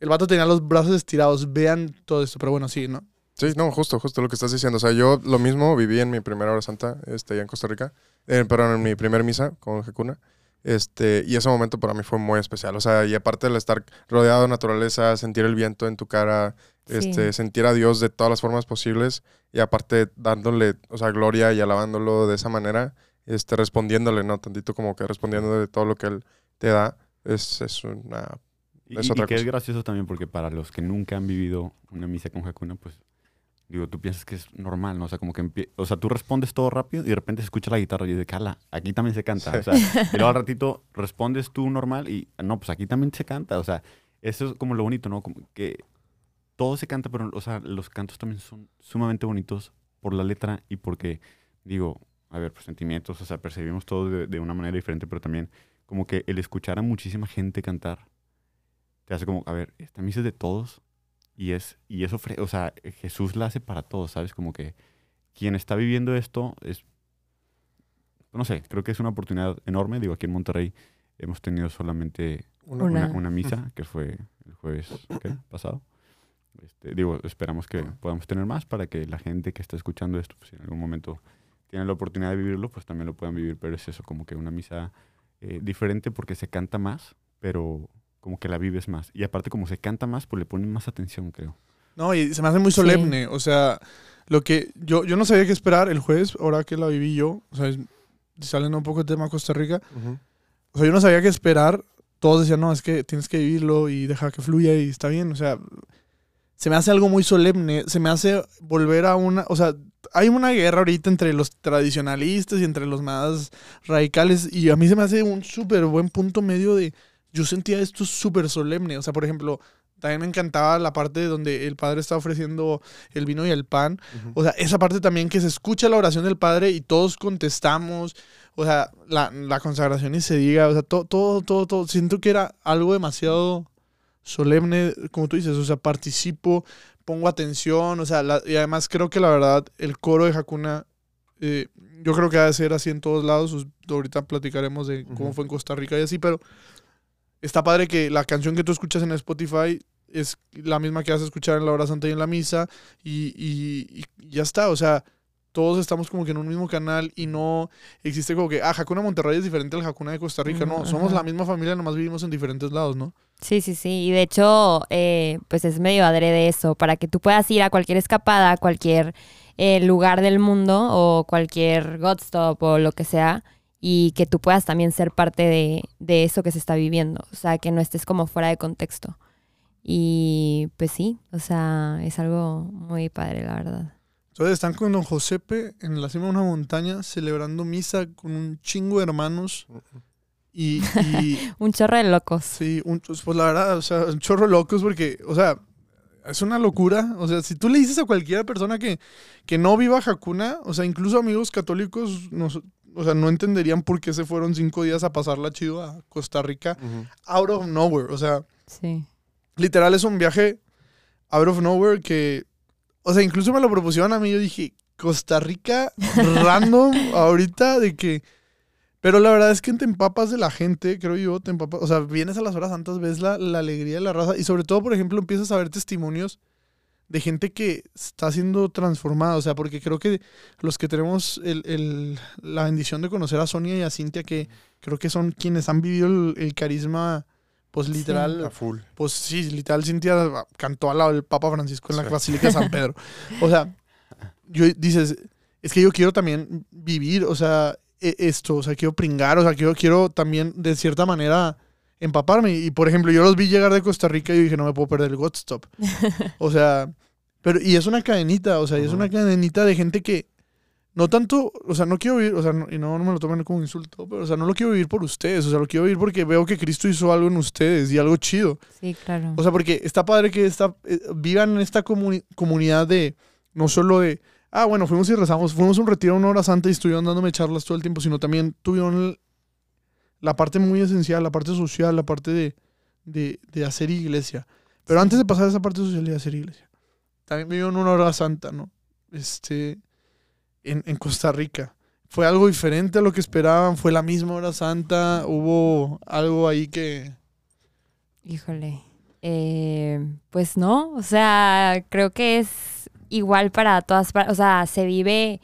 el vato tenía los brazos estirados, vean todo esto, pero bueno, sí, ¿no? Sí, no, justo, justo lo que estás diciendo. O sea, yo lo mismo viví en mi primera hora santa, este, allá en Costa Rica, eh, perdón, en mi primer misa con Jecuna. Este, y ese momento para mí fue muy especial. O sea, y aparte del estar rodeado de naturaleza, sentir el viento en tu cara, este, sentir a Dios de todas las formas posibles, y aparte dándole, o sea, gloria y alabándolo de esa manera, este, respondiéndole, ¿no? Tantito como que respondiéndole de todo lo que él te da, es, es una... Y, Es y otra que es cosa. gracioso también porque para los que nunca han vivido una misa con Hakuna, pues, digo, tú piensas que es normal, ¿no? O sea, como que o sea, tú respondes todo rápido y de repente se escucha la guitarra y dices, cala, aquí también se canta. O sea, y luego al ratito respondes tú normal y, no, pues aquí también se canta. O sea, eso es como lo bonito, ¿no? Como que todo se canta, pero, o sea, los cantos también son sumamente bonitos por la letra y porque, digo, a ver, pues sentimientos, o sea, percibimos todo de, de una manera diferente, pero también como que el escuchar a muchísima gente cantar te hace como, a ver, esta misa es de todos y es y eso, o sea, Jesús la hace para todos, ¿sabes? Como que quien está viviendo esto es, no sé, creo que es una oportunidad enorme. Digo, aquí en Monterrey hemos tenido solamente una- Una. una, misa, que fue el jueves ¿qué? pasado. Este, digo, esperamos que podamos tener más para que la gente que está escuchando esto, pues, si en algún momento tiene la oportunidad de vivirlo, pues también lo puedan vivir. Pero es eso, como que una misa eh, diferente porque se canta más, pero como que la vives más. Y aparte, como se canta más, pues le ponen más atención, creo. No, y se me hace muy solemne. O sea, lo que yo, yo no sabía qué esperar el jueves, ahora que la viví yo. O sea, saliendo un poco del tema Costa Rica. O sea, yo no sabía qué esperar. Todos decían, no, es que tienes que vivirlo y deja que fluya y está bien. O sea, se me hace algo muy solemne. Se me hace volver a una. O sea, hay una guerra ahorita entre los tradicionalistas y entre los más radicales. Y a mí se me hace un súper buen punto medio de. Yo sentía esto súper solemne. O sea, por ejemplo, también me encantaba la parte donde el padre está ofreciendo el vino y el pan. O sea, esa parte también que se escucha la oración del Padre y todos contestamos. O sea, la, la consagración y se diga. O sea, todo, todo, todo, todo. Siento que era algo demasiado solemne, como tú dices. O sea, participo, pongo atención. O sea, la- y además creo que la verdad, el coro de Hakuna, eh, yo creo que ha de ser así en todos lados. Os- Ahorita platicaremos de cómo fue en Costa Rica y así, pero está padre que la canción que tú escuchas en Spotify es la misma que vas a escuchar en la hora santa y en la misa y, y- y ya está, o sea, todos estamos como que en un mismo canal y no existe como que, ah, Hakuna Monterrey es diferente al Hakuna de Costa Rica, no, Mm, somos la misma familia, nomás vivimos en diferentes lados, ¿no? Sí, sí, sí. Y de hecho, eh, pues es medio adrede eso, para que tú puedas ir a cualquier escapada, a cualquier eh, lugar del mundo o cualquier Godstop o lo que sea, y que tú puedas también ser parte de, de eso que se está viviendo. O sea, que no estés como fuera de contexto. Y pues sí, o sea, es algo muy padre, la verdad. Entonces están con don Josepe en la cima de una montaña celebrando misa con un chingo de hermanos y, y Un chorro de locos. Sí, un- pues pues, la verdad, o sea, un chorro de locos porque, o sea, es una locura. O sea, si tú le dices a cualquier persona que, que no viva Hakuna, o sea, incluso amigos católicos, no, o sea, no entenderían por qué se fueron cinco días a pasarla chido a Costa Rica, out of nowhere. O sea, Sí. literal es un viaje out of nowhere que, o sea, incluso me lo propusieron a mí. Yo dije, Costa Rica, random, ahorita, de que. Pero la verdad es que te empapas de la gente, creo yo, te empapas. O sea, vienes a las horas santas, ves la, la alegría de la raza. Y sobre todo, por ejemplo, empiezas a ver testimonios de gente que está siendo transformada. O sea, porque creo que los que tenemos el- el- la bendición de conocer a Sonia y a Cintia, que creo que son quienes han vivido el, el carisma, pues literal. A full. Pues sí, literal, Cintia cantó al lado del Papa Francisco en la Sí. Basílica de San Pedro. O sea, yo dices, es que yo quiero también vivir, o sea, e- esto, o sea, quiero pringar, o sea, quiero, quiero también de cierta manera empaparme. Y por ejemplo, yo los vi llegar de Costa Rica y dije, no me puedo perder el Godstop. O sea, pero, y es una cadenita, o sea, y es una cadenita de gente que no tanto, o sea, no quiero vivir, o sea, no- y no, no me lo tomen como insulto, pero, o sea, no lo quiero vivir por ustedes, o sea, lo quiero vivir porque veo que Cristo hizo algo en ustedes y algo chido. Sí, claro. O sea, porque está padre que esta, eh, vivan en esta comuni- comunidad de, no solo de, ah, bueno, fuimos y rezamos, fuimos a un retiro a una hora santa y estuvieron dándome charlas todo el tiempo, sino también tuvieron el- la parte muy esencial, la parte social, la parte de, de, de hacer iglesia. Pero antes de pasar a esa parte social y hacer iglesia, también vivieron una hora santa, ¿no? Este, en, en Costa Rica. Fue algo diferente a lo que esperaban, fue la misma hora santa, hubo algo ahí que... Híjole. Eh, pues no, o sea, creo que es igual para todas partes. O sea, se vive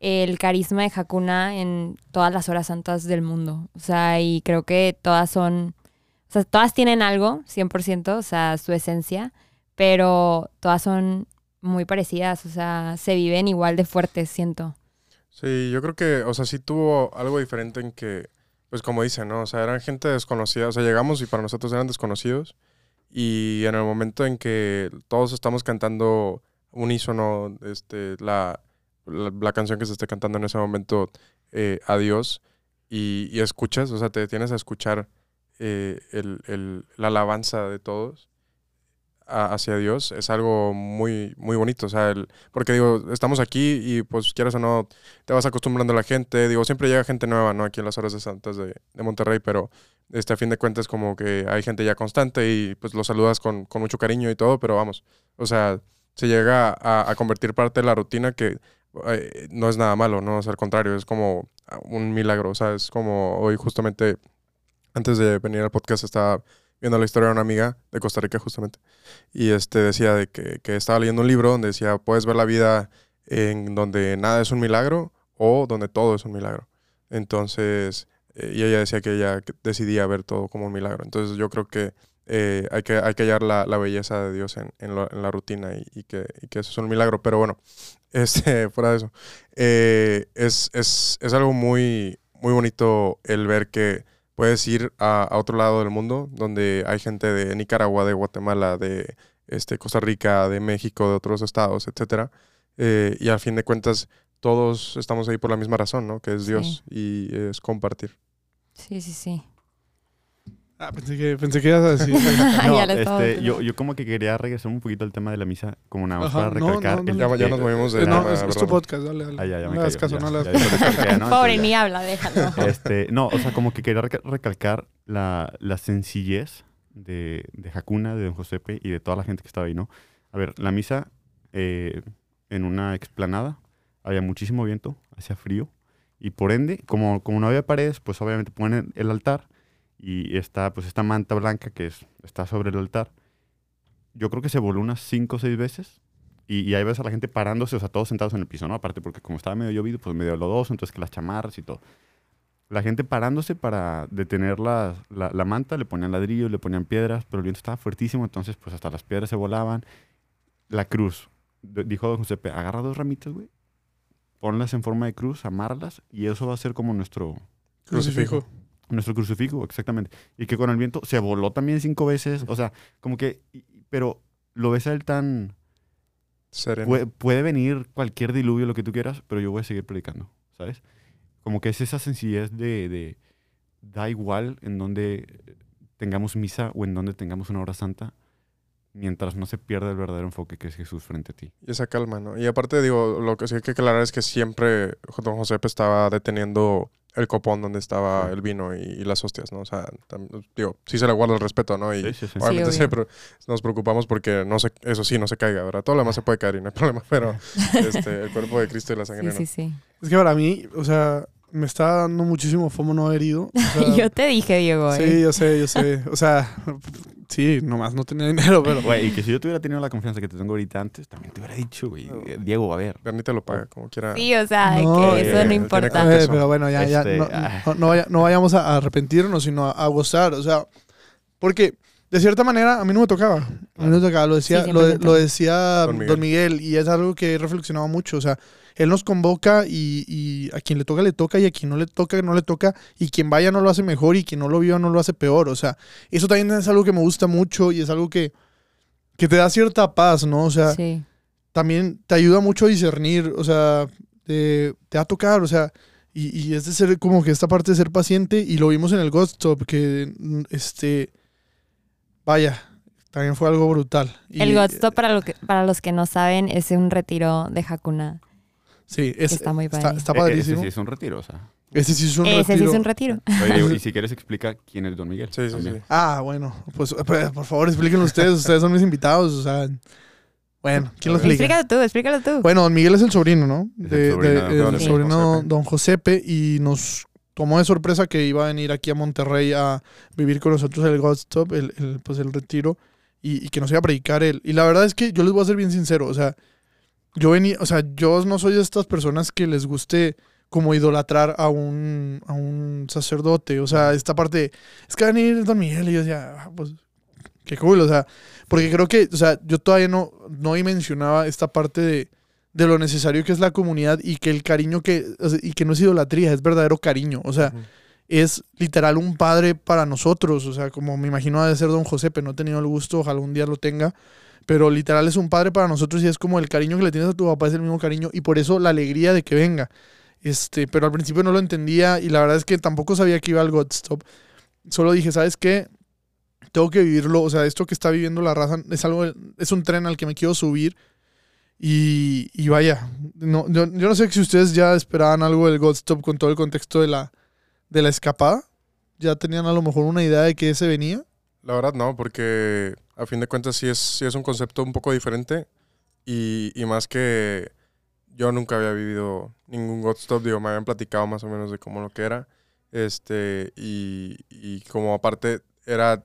el carisma de Hakuna en todas las horas santas del mundo. O sea, y creo que todas son, o sea, todas tienen algo, 100%, o sea, su esencia, pero todas son muy parecidas, o sea, se viven igual de fuertes, siento. Sí, yo creo que, o sea, sí tuvo algo diferente en que, pues como dicen, ¿no? O sea, eran gente desconocida, o sea, llegamos y para nosotros eran desconocidos. Y en el momento en que todos estamos cantando unísono, este, la, la, canción que se esté cantando en ese momento, eh, Adiós, y, y escuchas, o sea, te tienes a escuchar eh, el, el- la alabanza de todos a- hacia Dios, es algo muy, muy bonito, o sea, el- porque digo, estamos aquí y pues quieras o no, te vas acostumbrando a la gente. Digo, siempre llega gente nueva, ¿no? Aquí en las horas de Santas de, de Monterrey, pero este, a fin de cuentas como que hay gente ya constante y pues los saludas con, con mucho cariño y todo, pero vamos, o sea, se llega a, a convertir parte de la rutina que no es nada malo, ¿no? O sea, al contrario, es como un milagro, o sea, es como hoy justamente, antes de venir al podcast, estaba viendo la historia de una amiga de Costa Rica justamente, y este decía de que, que estaba leyendo un libro donde decía, puedes ver la vida en donde nada es un milagro o donde todo es un milagro. Entonces, eh, y ella decía que ella decidía ver todo como un milagro. Entonces yo creo que eh, hay, que, hay que hallar la, la belleza de Dios en, en, la rutina y, y que, y que eso es un milagro. Pero bueno, este, fuera de eso, eh, es, es, es algo muy, muy bonito el ver que puedes ir a, a otro lado del mundo, donde hay gente de Nicaragua, de Guatemala, de este, Costa Rica, de México, de otros estados, etcétera. Eh, y al fin de cuentas, todos estamos ahí por la misma razón, ¿no? Que es Dios y es compartir. Sí, sí, sí. Ah, pensé que, pensé que ibas a decir. Ah, No, ya estaba este, yo, yo como que quería regresar un poquito al tema de la misa, como nada más Ajá, para recalcar. no, el- no, Ya- ya eh, nos movimos de Eh, no, es, es tu podcast, dale, dale. Ah, ya, ya no me le hagas caso, ya, no le hagas ya, ya. Pobre, ni habla, déjalo. Este, no, o sea, como que quería reca- recalcar la, la sencillez de, de Hakuna, de Don Josepe y de toda la gente que estaba ahí, ¿no? A ver, la misa eh, en una explanada, había muchísimo viento, hacía frío, y por ende, como, como no había paredes, pues obviamente ponen el altar y está pues esta manta blanca que es, está sobre el altar. Yo creo que se voló unas cinco o seis veces. Y, y ahí ves a la gente parándose, o sea, todos sentados en el piso, ¿no? Aparte porque como estaba medio llovido, pues medio lodoso, entonces que las chamarras y todo la gente parándose para detener la, la, la manta, le ponían ladrillos, le ponían piedras, pero el viento estaba fuertísimo, entonces pues hasta las piedras se volaban. La cruz, dijo don Josepe, agarra dos ramitas, güey, ponlas en forma de cruz, amárralas, y eso va a ser como nuestro, Crucifijo. Nuestro crucifijo, exactamente. Y que con el viento se voló también cinco veces, o sea, como que, pero lo ves a él tan, Sereno. Puede, puede venir cualquier diluvio, lo que tú quieras, pero yo voy a seguir predicando, ¿sabes? Como que es esa sencillez de, de da igual en donde tengamos misa o en donde tengamos una hora santa, mientras no se pierda el verdadero enfoque que es Jesús frente a ti. Y esa calma, ¿no? Y aparte, digo, lo que sí hay que aclarar es que siempre don Josepe estaba deteniendo el copón donde estaba Sí. el vino y, y las hostias, ¿no? O sea, digo, sí se le guarda el respeto, ¿no? Y Sí, sí, sí. obviamente Sí, se obvio. pre- nos preocupamos porque no se, eso sí, no se caiga, ¿verdad? Todo lo demás se puede caer y no hay problema, pero este, el cuerpo de Cristo y la sangre Sí, no. sí, sí. Es que para mí, o sea, me está dando muchísimo fomo no haber ido. O sea, Yo te dije, Diego, sí, ¿eh? yo sé, yo sé. O sea, sí, nomás no tenía dinero, pero. Güey, y que si yo tuviera tenido la confianza que te tengo ahorita antes, también te hubiera dicho, güey, No. eh, Diego, a ver. Bernie te lo paga, como quiera. Sí, o sea, No, que eh, eso no tiene importa. Eh, pero bueno, ya, ya, Este, no, ah. no, no vaya- no vayamos a, arrepentirnos, sino a, a gozar. O sea, porque de cierta manera a mí no me tocaba. A mí no me tocaba. Lo decía, Sí, lo, te lo decía Don don Miguel. Miguel. y es algo que he reflexionado mucho. O sea, él nos convoca y, y a quien le toca, le toca, y a quien no le toca, no le toca, y quien vaya no lo hace mejor, y quien no lo viva no lo hace peor. O sea, eso también es algo que me gusta mucho y es algo que, que te da cierta paz, ¿no? O sea, Sí. también te ayuda mucho a discernir, o sea, te, te va a tocar, o sea, y, y es de ser como que esta parte de ser paciente, y lo vimos en el Ghost Stop, que este, vaya, también fue algo brutal. Y, El Godstop, para, lo que, para los que no saben, es un retiro de Hakuna. Sí, es, está muy padre. está Eh, eh, padrísimo. Ese sí es un retiro, o sea. Ese sí es un Ese sí retiro. es un retiro. Oye, Diego, y si quieres explica quién es Don Miguel. Sí, sí, sí. también. Ah, bueno, pues pues, por favor explíquenlo ustedes, ustedes son mis invitados, o sea, bueno, ¿quién lo explica? Explícalo tú, explícalo tú. Bueno, don Miguel es el sobrino, ¿no? Es el De- sobrino de- de el don Josepe. sobrino Josepe. don Josepe y nos tomó de sorpresa que iba a venir aquí a Monterrey a vivir con nosotros el Godstop, el, el, pues el retiro, y, y que nos iba a predicar él. Y la verdad es que yo les voy a ser bien sincero, o sea, yo venía, o sea, yo no soy de estas personas que les guste como idolatrar a un, a un sacerdote, o sea, esta parte, es que va a venir Don Miguel y yo decía, ah, pues, qué cool, o sea, porque creo que, o sea, yo todavía no, no mencionaba esta parte de, de lo necesario que es la comunidad y que el cariño que, o sea, y que no es idolatría, es verdadero cariño, o sea, es literal un padre para nosotros, o sea, como me imagino ha de ser don José, pero no he tenido el gusto, ojalá un día lo tenga, pero literal es un padre para nosotros y es como el cariño que le tienes a tu papá es el mismo cariño y por eso la alegría de que venga. Este, pero al principio no lo entendía y la verdad es que tampoco sabía que iba al Godstop. Solo dije, ¿sabes qué? Tengo que vivirlo, o sea, esto que está viviendo la raza es algo es un tren al que me quiero subir. Y, y vaya, no, yo, no sé si ustedes ya esperaban algo del Godstop con todo el contexto de la, de la escapada. ¿Ya tenían a lo mejor una idea de que ese venía? La verdad no, porque a fin de cuentas sí es, sí es un concepto un poco diferente y, y más que yo nunca había vivido ningún Godstop, digo, me habían platicado más o menos de cómo lo que era, este, y, y como aparte era,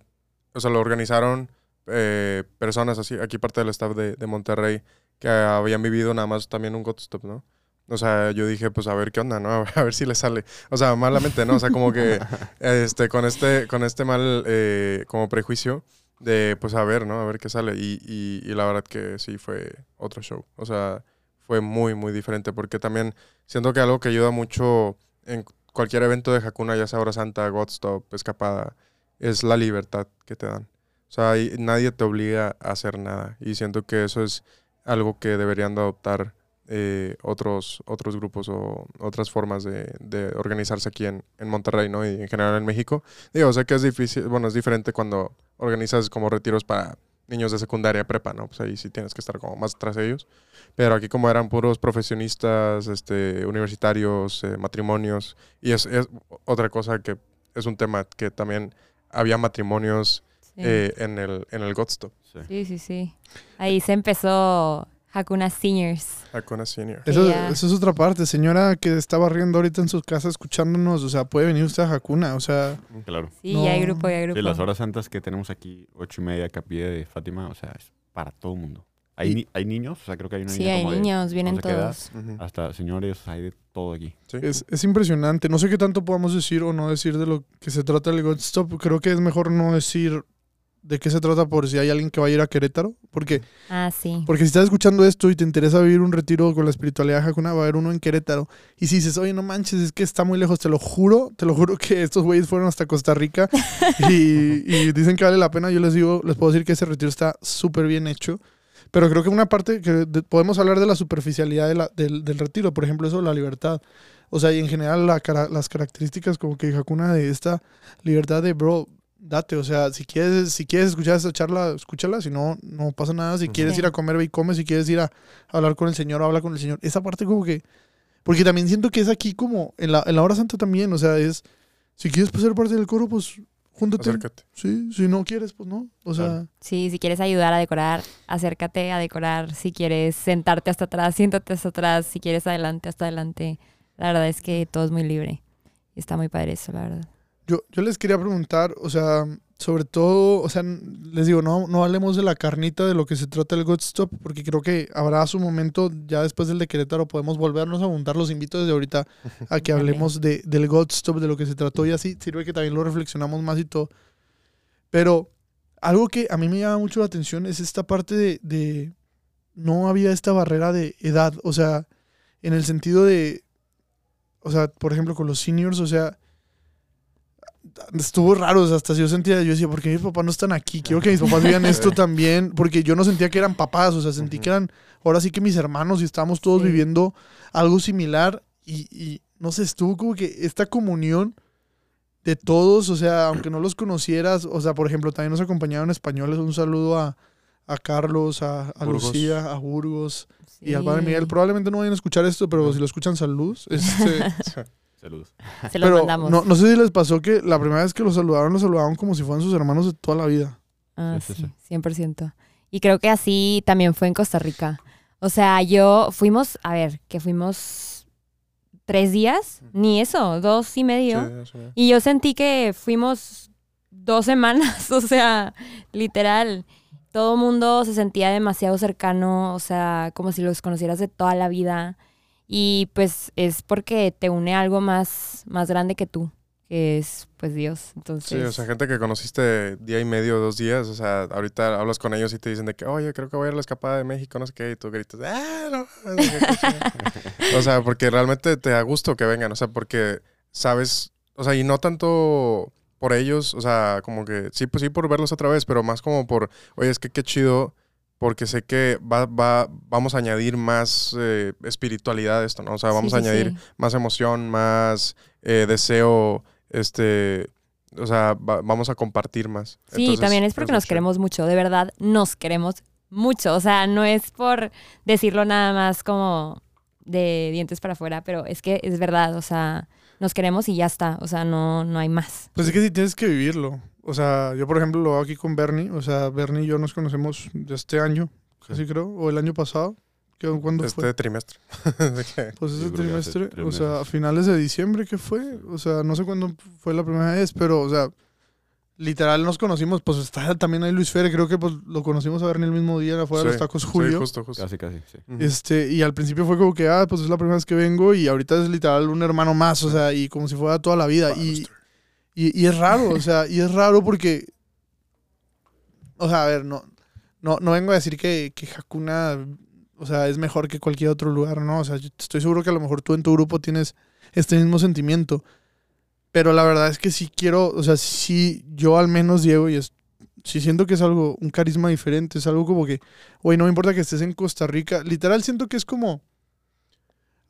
o sea, lo organizaron eh, personas así, aquí parte del staff de, de Monterrey, que habían vivido nada más también un Godstop, ¿no? O sea, yo dije, pues a ver qué onda, ¿no? A ver si le sale. O sea, malamente, ¿no? O sea, como que este, con este, con este mal eh, como prejuicio de pues a ver, ¿no? A ver qué sale. Y, y, y la verdad que sí fue otro show. O sea, fue muy, muy diferente porque también siento que algo que ayuda mucho en cualquier evento de Hakuna, ya sea Hora Santa, Godstop, Escapada, es la libertad que te dan. O sea, nadie te obliga a hacer nada. Y siento que eso es algo que deberían de adoptar eh, otros, otros grupos o otras formas de, de organizarse aquí en, en Monterrey, ¿no? Y en general en México. Digo, sé que es difícil, bueno, es diferente cuando organizas como retiros para niños de secundaria, prepa, ¿no? Pues ahí sí tienes que estar como más atrás de ellos. Pero aquí como eran puros profesionistas, este, universitarios, eh, matrimonios, y es, es otra cosa que es un tema que también había matrimonios Sí. eh, en el, en el Godstop, Sí. sí, sí, sí. Ahí se empezó Hakuna Seniors. Hakuna Senior. Eso, ya. eso es otra parte. Señora que está barriendo ahorita en su casa escuchándonos, o sea, puede venir usted a Hakuna, o sea, Claro. Sí, No. ya hay grupo, ya hay grupo. Sí, las horas santas que tenemos aquí, ocho y media, capilla de Fátima, o sea, es para todo el mundo. Hay, ni- hay niños, o sea, creo que hay una Sí, niña hay como de- niños, vienen edad. todos. Hasta señores, hay de todo aquí. Sí. es, es impresionante. No sé qué tanto podamos decir o no decir de lo que se trata el Godstop. Creo que es mejor no decir de qué se trata por si hay alguien que va a ir a Querétaro. Porque, Ah, sí. porque si estás escuchando esto y te interesa vivir un retiro con la espiritualidad de Hakuna, va a haber uno en Querétaro. Y si dices, oye, no manches, es que está muy lejos, te lo juro, te lo juro que estos güeyes fueron hasta Costa Rica y, y dicen que vale la pena. Yo les digo, les puedo decir que ese retiro está súper bien hecho. Pero creo que una parte que de- podemos hablar de la superficialidad de la- del, del retiro, por ejemplo, eso de la libertad. O sea, y en general la las características como que Hakuna de esta libertad de, bro, date. O sea, si quieres, si quieres escuchar esta charla, escúchala. Si no, no pasa nada. Si quieres Sí. ir a comer, ve y come. Si quieres ir a hablar con el Señor, habla con el Señor. Esa parte como que... Porque también siento que es aquí como, en la, en la hora santa también, o sea, es... Si quieres pues, ser parte del coro, pues júntate. Acércate. Sí, si no quieres, pues no. O sea, Claro. Sí, si quieres ayudar a decorar, acércate a decorar. Si quieres sentarte hasta atrás, siéntate hasta atrás. Si quieres adelante, hasta adelante. La verdad es que todo es muy libre. Y está muy padre eso, la verdad. Yo, yo les quería preguntar, o sea, sobre todo, o sea, les digo, no, no hablemos de la carnita de lo que se trata el Godstop, porque creo que habrá su momento, ya después del de Querétaro, podemos volvernos a juntar. Los invito desde ahorita a que hablemos de, del Godstop, de lo que se trató y así sirve que también lo reflexionamos más y todo. Pero algo que a mí me llama mucho la atención es esta parte de, de no había esta barrera de edad, o sea, en el sentido de, o sea, por ejemplo, con los seniors, o sea, estuvo raro, o sea, hasta yo sentía, yo decía, ¿por qué mis papás no están aquí? Quiero que mis papás vean esto también, porque yo no sentía que eran papás, o sea, sentí que eran, ahora sí que mis hermanos y estábamos todos Sí. viviendo algo similar y, y, no sé, estuvo como que esta comunión de todos, o sea, aunque no los conocieras, o sea, por ejemplo, también nos acompañaron españoles, un saludo a, a Carlos, a, a. Lucía, a Burgos y al padre. Miguel. Probablemente no vayan a escuchar esto, pero si lo escuchan, saludos. Este, Saludos. Se los pero mandamos. no, no sé si les pasó que la primera vez que los saludaron, los saludaban como si fueran sus hermanos de toda la vida. Ah, Sí, sí, sí, 100%. Y creo que así también fue en Costa Rica. O sea, yo fuimos, a ver, que fuimos tres días, ni eso, dos y medio. Y yo sentí que fuimos dos semanas, o sea, literal. Todo el mundo se sentía demasiado cercano, o sea, como si los conocieras de toda la vida. Y pues es porque te une algo más, más grande que tú, que es pues Dios. Entonces, Sí, o sea, gente que conociste día y medio, dos días, o sea, ahorita hablas con ellos y te dicen de que, oye, creo que voy a ir a la escapada de México, no sé qué, y tú gritas, ah, no. no sé qué, qué chingada". o sea, porque realmente te da gusto que vengan, o sea, porque sabes, o sea, y no tanto por ellos, o sea, como que, sí, pues sí, por verlos otra vez, pero más como por, oye, es que qué chido, porque sé que va, va, vamos a añadir más eh, espiritualidad a esto, ¿no? O sea, sí, vamos a sí, añadir sí. más emoción, más eh, deseo, este, o sea, va- vamos a compartir más. Sí, Entonces, también es porque nos queremos mucho, de verdad, nos queremos mucho. O sea, no es por decirlo nada más como de dientes para afuera, pero es que es verdad, o sea, nos queremos y ya está, o sea, no, no hay más. Pues es que sí tienes que vivirlo. O sea, yo por ejemplo lo hago aquí con Bernie. O sea, Bernie y yo nos conocemos de este año, casi creo, o el año pasado. ¿Qué- ¿Cuándo Este fue? trimestre. Que- Pues que hace trimestre, o sea, a finales de diciembre, ¿qué fue? O sea, no sé cuándo fue la primera vez, pero, o sea, literal nos conocimos, pues está también ahí Luis Fere, creo que pues lo conocimos a Bernie el mismo día afuera de los Sí, tacos sí, Julio. justo, justo. Casi, casi, sí. Este, y al principio fue como que, ah, pues es la primera vez que vengo y ahorita es literal un hermano más, o sea, y como si fuera toda la vida. Y, y, y es raro, o sea, y es raro porque o sea, a ver, no, no, no vengo a decir que, que Hakuna, o sea, es mejor que cualquier otro lugar, ¿no? O sea, yo estoy seguro que a lo mejor tú en tu grupo tienes este mismo sentimiento. Pero la verdad es que sí quiero, o sea, sí, yo al menos, Diego, y es, sí siento que es algo, un carisma diferente, es algo como que, güey, no me importa que estés en Costa Rica, literal siento que es como,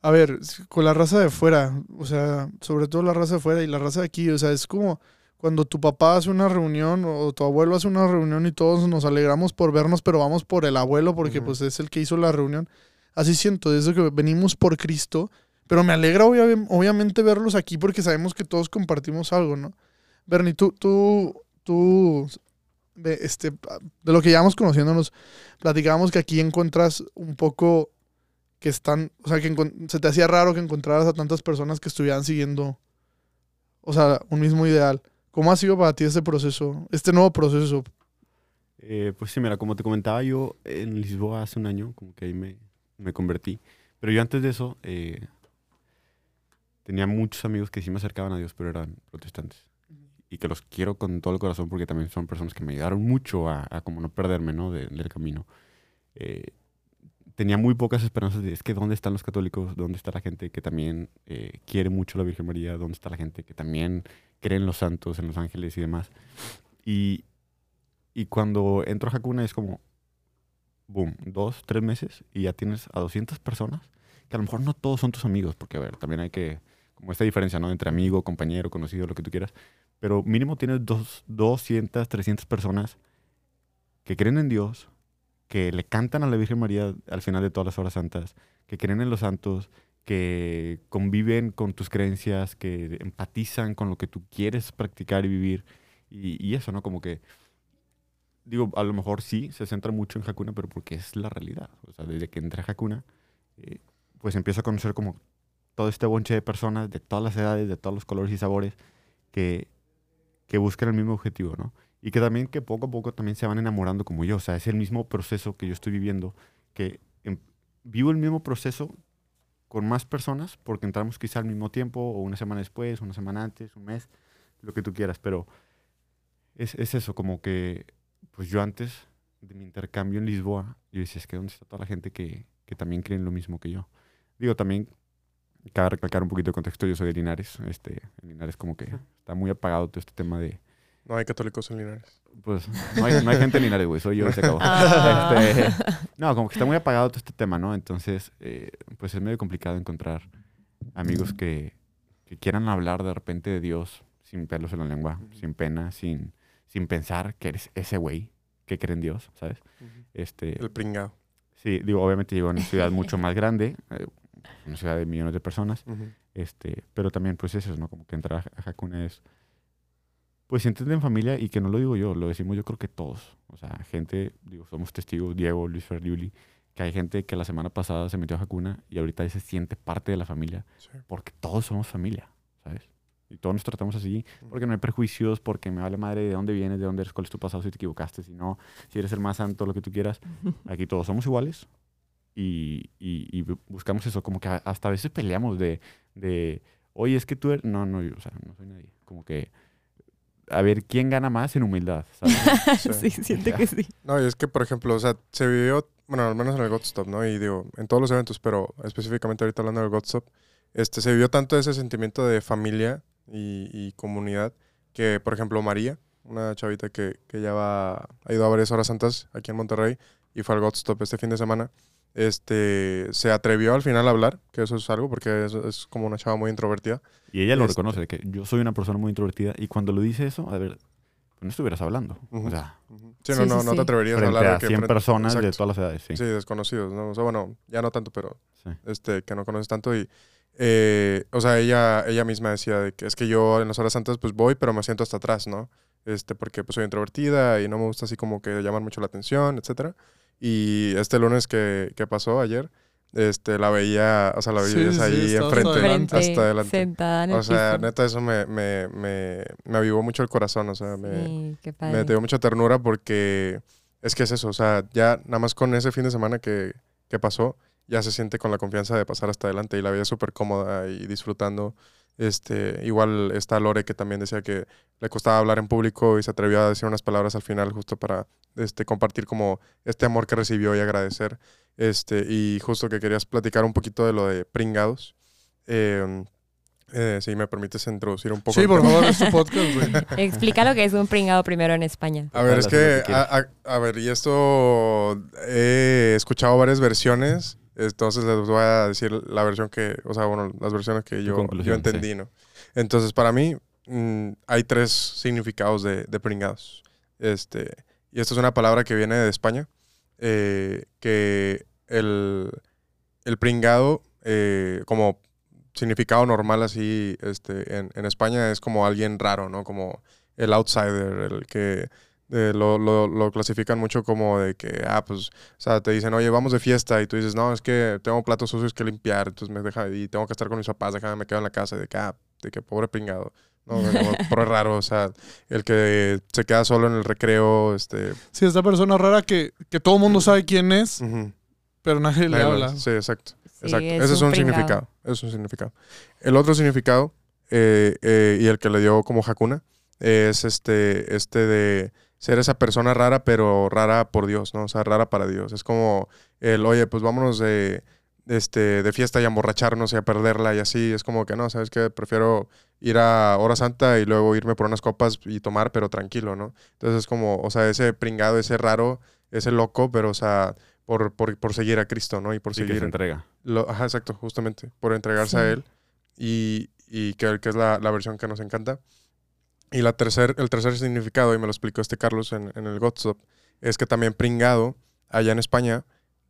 a ver, con la raza de fuera, o sea, sobre todo la raza de fuera y la raza de aquí, o sea, es como cuando tu papá hace una reunión o tu abuelo hace una reunión y todos nos alegramos por vernos, pero vamos por el abuelo porque pues es el que hizo la reunión. Así siento, desde que venimos por Cristo, pero me alegra obvia- obviamente verlos aquí porque sabemos que todos compartimos algo, ¿no? Bernie, tú, tú, tú, de, este, de lo que llevamos conociéndonos, platicábamos que aquí encuentras un poco que están, o sea, que se te hacía raro que encontraras a tantas personas que estuvieran siguiendo, o sea, un mismo ideal. ¿Cómo ha sido para ti este proceso, este nuevo proceso? Eh, pues sí, mira, como te comentaba yo en Lisboa hace un año, como que ahí me, me convertí. Pero yo antes de eso eh, tenía muchos amigos que sí me acercaban a Dios, pero eran protestantes. Y que los quiero con todo el corazón porque también son personas que me ayudaron mucho a, a como no perderme ¿no? de- del camino. Eh, tenía muy pocas esperanzas de, es que ¿dónde están los católicos? ¿Dónde está la gente que también eh, quiere mucho a la Virgen María? ¿Dónde está la gente que también cree en los santos, en los ángeles y demás? Y, y cuando entro a Hakuna es como, boom, dos, tres meses y ya tienes a 200 personas que a lo mejor no todos son tus amigos, porque a ver, también hay que, como esta diferencia, ¿no? Entre amigo, compañero, conocido, lo que tú quieras, pero mínimo tienes dos, 200, 300 personas que creen en Dios, que le cantan a la Virgen María al final de todas las horas santas, que creen en los santos, que conviven con tus creencias, que empatizan con lo que tú quieres practicar y vivir. Y, eso, ¿no? Como que, digo, a lo mejor sí se centra mucho en Hakuna, pero porque es la realidad. O sea, desde que entré a Hakuna, eh, pues empiezo a conocer como todo este bonche de personas de todas las edades, de todos los colores y sabores, que, que buscan el mismo objetivo, ¿no? Y que también que poco a poco también se van enamorando como yo. O sea, es el mismo proceso que yo estoy viviendo, que em- vivo el mismo proceso con más personas, porque entramos quizá al mismo tiempo, o una semana después, una semana antes, un mes, lo que tú quieras, pero es, es eso, como que, pues yo antes de mi intercambio en Lisboa, yo decía, es que ¿dónde está toda la gente que, que también cree en lo mismo que yo? Digo, también, cabe recalcar un poquito de contexto, yo soy de Linares, este, en Linares como que está muy apagado todo este tema de, No hay católicos en Linares. pues, no hay, no hay gente en Linares, güey, soy yo, se acabó. Ah. Este, no, como que está muy apagado todo este tema, ¿no? Entonces, eh, pues es medio complicado encontrar amigos que, que quieran hablar de repente de Dios sin pelos en la lengua, sin pena, sin, sin pensar que eres ese güey que cree en Dios, ¿sabes? Este, El pringao. sí, digo, obviamente llego a una ciudad mucho más grande, eh, una ciudad de millones de personas, Ujú. este, pero también, pues eso, ¿no? Como que entrar a Hakuna es, pues siéntete en familia y que no lo digo yo, lo decimos yo creo que todos. O sea, gente, digo, somos testigos, Diego, Luis Fer, Yuli, que hay gente que la semana pasada se metió a Hakuna y ahorita se siente parte de la familia Sí. porque todos somos familia, ¿sabes? Y todos nos tratamos así porque no hay prejuicios, porque me vale madre de dónde vienes, de dónde eres, cuál es tu pasado, si te equivocaste, si no, si eres el más santo, lo que tú quieras. Aquí todos somos iguales y, y- y bu- buscamos eso, como que hasta a veces peleamos de, de, oye, es que tú eres, no, no, yo, o sea, no soy nadie. Como que, a ver, ¿quién gana más en humildad? ¿sabes? sí, siento que sí. No, y es que, por ejemplo, o sea, se vivió, bueno, al menos en el Godstop, ¿no? Y digo, en todos los eventos, pero específicamente ahorita hablando del Godstop, este, se vivió tanto ese sentimiento de familia y, y comunidad que, por ejemplo, María, una chavita que, que ya va, ha ido a varias horas santas aquí en Monterrey y fue al Godstop este fin de semana, este, se atrevió al final a hablar, que eso es algo, porque es, es como una chava muy introvertida. Y ella lo Este- reconoce, de que yo soy una persona muy introvertida y cuando lo dice eso, a ver, no estuvieras hablando. Ujú. O sea, Sí, Sí, no, no, sí, no sí. te atreverías a hablar de a que 100 frente- personas de Exacto. todas las edades, sí. Sí, desconocidos, ¿no? O sea, bueno, ya no tanto, pero Sí. este, que no conoces tanto y, eh, o sea, ella, ella misma decía de que es que yo en las horas santas pues voy, pero me siento hasta atrás, ¿no? Este, porque pues soy introvertida y no me gusta así como que llamar mucho la atención, etcétera. Y este lunes que, que pasó ayer, este, la veía, o sea, la sí, sí, ahí enfrente, hasta adelante. Frente, hasta adelante. sentada en el O sea, piso. neta, eso me, me, me, me avivó mucho el corazón, o sea, me, Sí, qué me dio mucha ternura porque es que es eso, o sea, ya nada más con ese fin de semana que, que pasó, ya se siente con la confianza de pasar hasta adelante y la veía súper cómoda y disfrutando Este, igual está Lore que también decía que le costaba hablar en público y se atrevió a decir unas palabras al final justo para este, compartir como este amor que recibió y agradecer. Este, y justo que querías platicar un poquito de lo de pringados. Eh, eh, si me permites introducir un poco. Sí, por favor, es tu podcast, güey. Explica lo que es un pringado primero en España. A ver, es que, a ver, y esto he escuchado varias versiones, entonces les voy a decir la versión que, o sea, bueno, las versiones que yo, yo entendí, ¿no? Entonces, para mí, mm, hay tres significados de, de pringados. Este, y esto es una palabra que viene de España, eh, que el, el pringado, eh, como significado normal así este, en, en España, es como alguien raro, ¿no? Como el outsider, el que eh, lo, lo- lo clasifican mucho como de que, ah, pues, o sea, te dicen, oye, vamos de fiesta, y tú dices, no, es que tengo platos sucios que limpiar, entonces me deja, y tengo que estar con mis papás, déjame, me quedo en la casa, de que, ah, de que pobre pringado. No, pobre raro, o sea, el que se queda solo en el recreo, este... Sí, esta persona rara que, que todo el mundo sabe quién es, pero nadie le habla. Sí, exacto. Sí, exacto. es Ese es un significado. Es un significado. El otro significado, eh, eh, y el que le dio como Hakuna, es este, este de ser esa persona rara, pero rara por Dios, ¿no? O sea, rara para Dios. Es como el, oye, pues vámonos de, este, de fiesta y a emborracharnos y a perderla y así. Es como que no, ¿sabes qué? Prefiero ir a Hora Santa y luego irme por unas copas y tomar, pero tranquilo, ¿no? Entonces es como, o sea, ese pringado, ese raro, ese loco, pero, o sea, por, por, por seguir a Cristo, ¿no? Y por Sí, que seguir... se entrega. Lo- ajá, exacto, justamente, por entregarse a él y, y que, que es la, la versión que nos encanta. Y la tercer, el tercer significado, y me lo explicó este Carlos en, en el Godstop, es que también pringado, allá en España,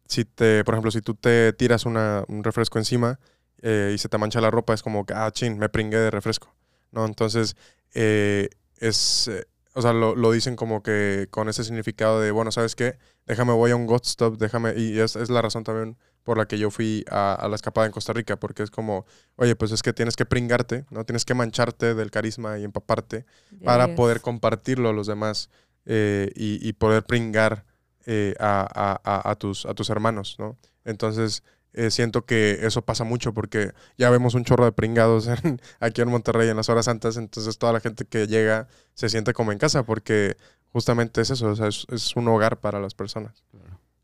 si te, por ejemplo, si tú te tiras una- un refresco encima eh, y se te mancha la ropa, es como ah, chin, me pringué de refresco, ¿no? Entonces, eh, es, eh, o sea, lo, lo dicen como que con ese significado de, bueno, ¿sabes qué? Déjame, voy a un Godstop, déjame, y es, es la razón también por la que yo fui a, a la escapada en Costa Rica, porque es como, oye, pues es que tienes que pringarte, ¿no? Tienes que mancharte del carisma y empaparte para poder compartirlo a los demás eh, y, y poder pringar eh, a, a- a- a tus, a tus hermanos, ¿no? Entonces, eh, siento que eso pasa mucho porque ya vemos un chorro de pringados en- aquí en Monterrey en las horas santas, entonces toda la gente que llega se siente como en casa porque justamente es eso, o sea, es, es un hogar para las personas.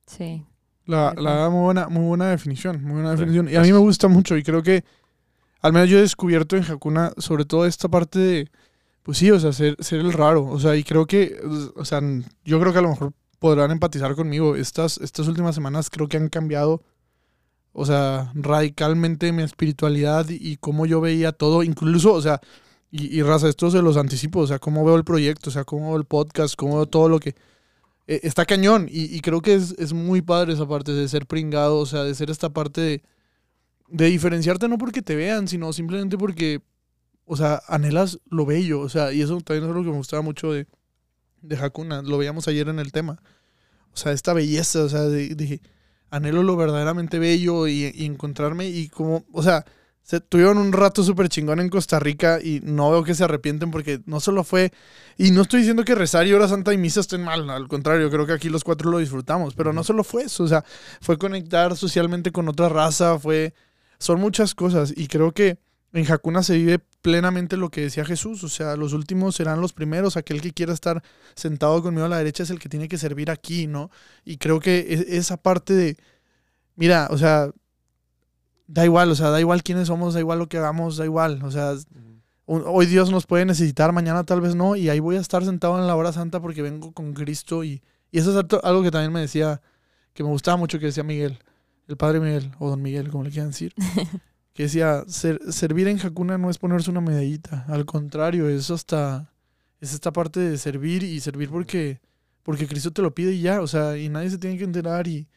Sí. La, la da muy buena, muy buena definición, muy buena Sí, definición. Y a mí me gusta mucho y creo que al menos yo he descubierto en Hakuna sobre todo esta parte de, pues sí, o sea, ser, ser el raro. O sea, y creo que, o sea, yo creo que a lo mejor podrán empatizar conmigo. Estas, estas últimas semanas creo que han cambiado, o sea, radicalmente mi espiritualidad y, y cómo yo veía todo. Incluso, o sea, y, y raza, esto se los anticipo, o sea, cómo veo el proyecto, o sea, cómo veo el podcast, cómo veo todo lo que eh, está cañón. Y, creo que es, es muy padre esa parte de ser pringado, o sea, de ser esta parte de, diferenciarte no porque te vean, sino simplemente porque, o sea, anhelas lo bello. O sea, y eso también es algo que me gustaba mucho de, de Hakuna. Lo veíamos ayer en el tema. O sea, esta belleza, o sea, de anhelo lo verdaderamente bello y, y encontrarme y como, o sea, se tuvieron un rato súper chingón en Costa Rica y no veo que se arrepienten porque no solo fue, y no estoy diciendo que rezar y hora santa y misa estén mal, al contrario, creo que aquí los cuatro lo disfrutamos, pero no solo fue eso, o sea, fue conectar socialmente con otra raza, fue, son muchas cosas y creo que en Hakuna se vive plenamente lo que decía Jesús, o sea, los últimos serán los primeros, aquel que quiera estar sentado conmigo a la derecha es el que tiene que servir aquí, ¿no? Y creo que e- esa parte de, mira, o sea, da igual, o sea, da igual quiénes somos, da igual lo que hagamos, da igual, o sea, un- hoy Dios nos puede necesitar, mañana tal vez no, y ahí voy a estar sentado en la hora santa porque vengo con Cristo y, y eso es algo que también me decía, que me gustaba mucho que decía Miguel, el padre Miguel, o don Miguel, como le quieran decir, que decía, "Ser- servir en Hakuna no es ponerse una medallita, al contrario, es hasta, es esta parte de servir y servir porque, porque Cristo te lo pide y ya, o sea, y nadie se tiene que enterar y,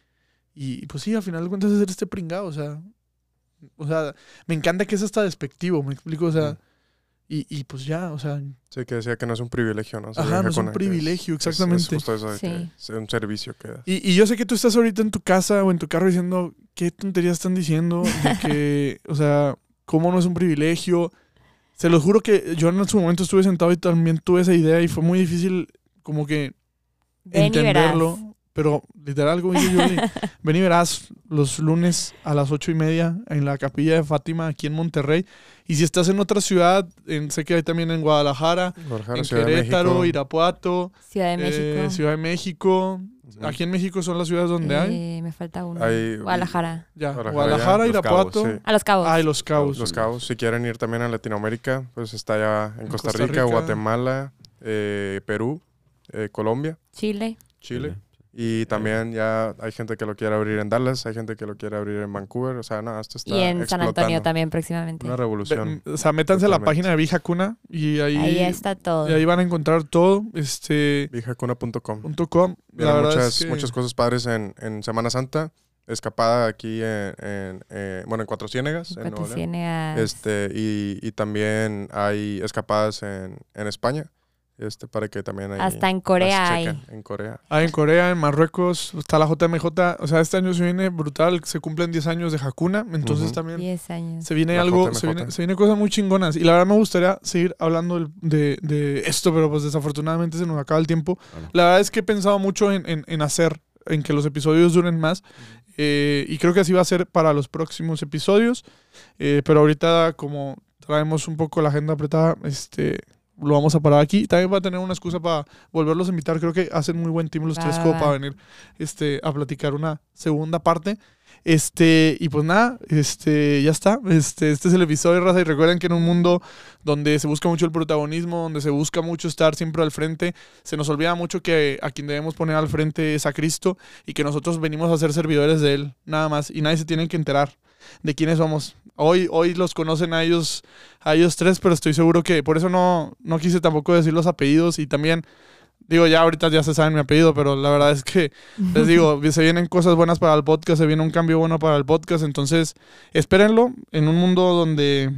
y pues sí, al final de cuentas es ser este pringado, o sea, o sea, me encanta que es hasta despectivo, me explico, o sea, Mm. y, y pues ya, o sea, Sí, que decía que no es un privilegio, ¿no? Ajá, no es un privilegio, es- es- exactamente. Es, justo eso de Sí. que es un servicio que das. Y, y yo sé que tú estás ahorita en tu casa o en tu carro diciendo, ¿qué tonterías están diciendo? De que, o sea, ¿cómo no es un privilegio? Se los juro que yo en su momento estuve sentado y también tuve esa idea y fue muy difícil como que Ven y verás. entenderlo. Pero literal, como dice Yuli, ven y verás los lunes a las ocho y media en la capilla de Fátima aquí en Monterrey. Y si estás en otra ciudad, en- sé que hay también en Guadalajara, Guadalajara, en Ciudad Querétaro. Irapuato, Ciudad de eh, México. Ciudad de México. Aquí en México son las ciudades donde hay. Eh, me falta uno. Hay- Guadalajara. Ya, Guadalajara, Irapuato. Cabos, sí. A Los Cabos. Ah, y Los Cabos. Los Cabos. Si quieren ir también a Latinoamérica, pues está allá en En Costa, Costa Rica, Rica. Guatemala, eh, Perú, eh, Colombia, Chile. Chile. Y también ya hay gente que lo quiere abrir en Dallas, hay gente que lo quiere abrir en Vancouver. O sea, no, esto está Y en San Antonio explotando. también próximamente. Una revolución. O sea, métanse a la página de Vija Cuna y ahí, Ahí está todo. y ahí van a encontrar todo. Este. Vijacuna.com. punto com. La Vienen verdad muchas, es que- muchas cosas padres en, en Semana Santa. Escapada aquí en, en, eh, bueno, en Cuatro Ciénegas, en Cuatro León. Ciénegas. Este, y, y también hay escapadas en, en España. Este, para que también ahí Hasta en Corea hay. En Corea. Ah, en Corea, en Marruecos, está la JMJ. O sea, este año se viene brutal. Se cumplen 10 años de Hakuna. Entonces también 10 años. se viene La algo, se viene, se viene cosas muy chingonas. Y la verdad me gustaría seguir hablando de, de esto, pero pues desafortunadamente se nos acaba el tiempo. La verdad es que he pensado mucho en, en- en hacer, en que los episodios duren más. Eh, y creo que así va a ser para los próximos episodios. Eh, pero ahorita, como traemos un poco la agenda apretada, este, lo vamos a parar aquí. También va a tener una excusa para volverlos a invitar. Creo que hacen muy buen team los Va, tres como para venir este, a platicar una segunda parte. Este, y pues nada, este, ya está. Este, este es el episodio, raza. Y recuerden que en un mundo donde se busca mucho el protagonismo, donde se busca mucho estar siempre al frente, se nos olvida mucho que a quien debemos poner al frente es a Cristo y que nosotros venimos a ser servidores de Él, nada más. Y nadie se tiene que enterar de quiénes somos. Hoy, hoy los conocen a ellos, a ellos tres, pero estoy seguro que por eso no, no quise tampoco decir los apellidos y también. Digo, ya ahorita ya se saben mi apellido, pero la verdad es que les digo, se vienen cosas buenas para el podcast, se viene un cambio bueno para el podcast, entonces espérenlo en un mundo donde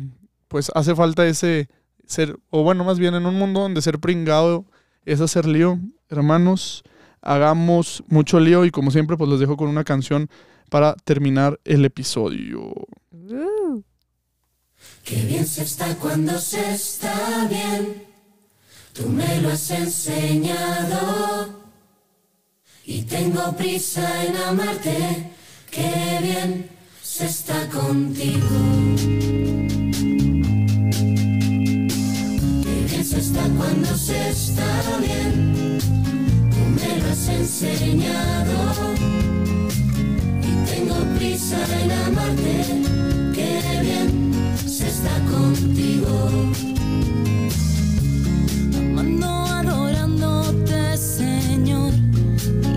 pues hace falta ese ser, o bueno, más bien en un mundo donde ser pringado es hacer lío. Hermanos, hagamos mucho lío y como siempre pues les dejo con una canción para terminar el episodio. Uh. Qué bien se está cuando se está bien. Tú me lo has enseñado. Y tengo prisa en amarte. Qué bien se está contigo. Qué bien se está cuando se está bien. Tú me lo has enseñado. Tengo prisa en amarte. Qué bien se está contigo. Amando, adorándote, Señor,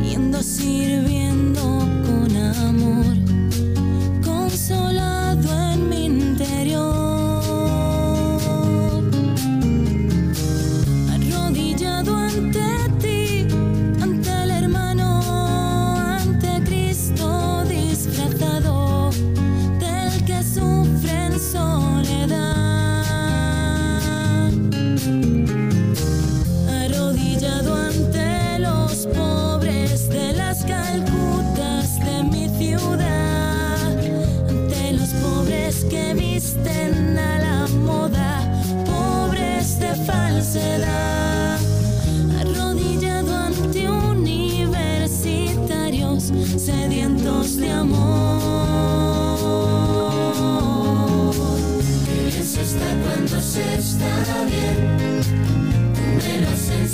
yendo, sirviendo con amor,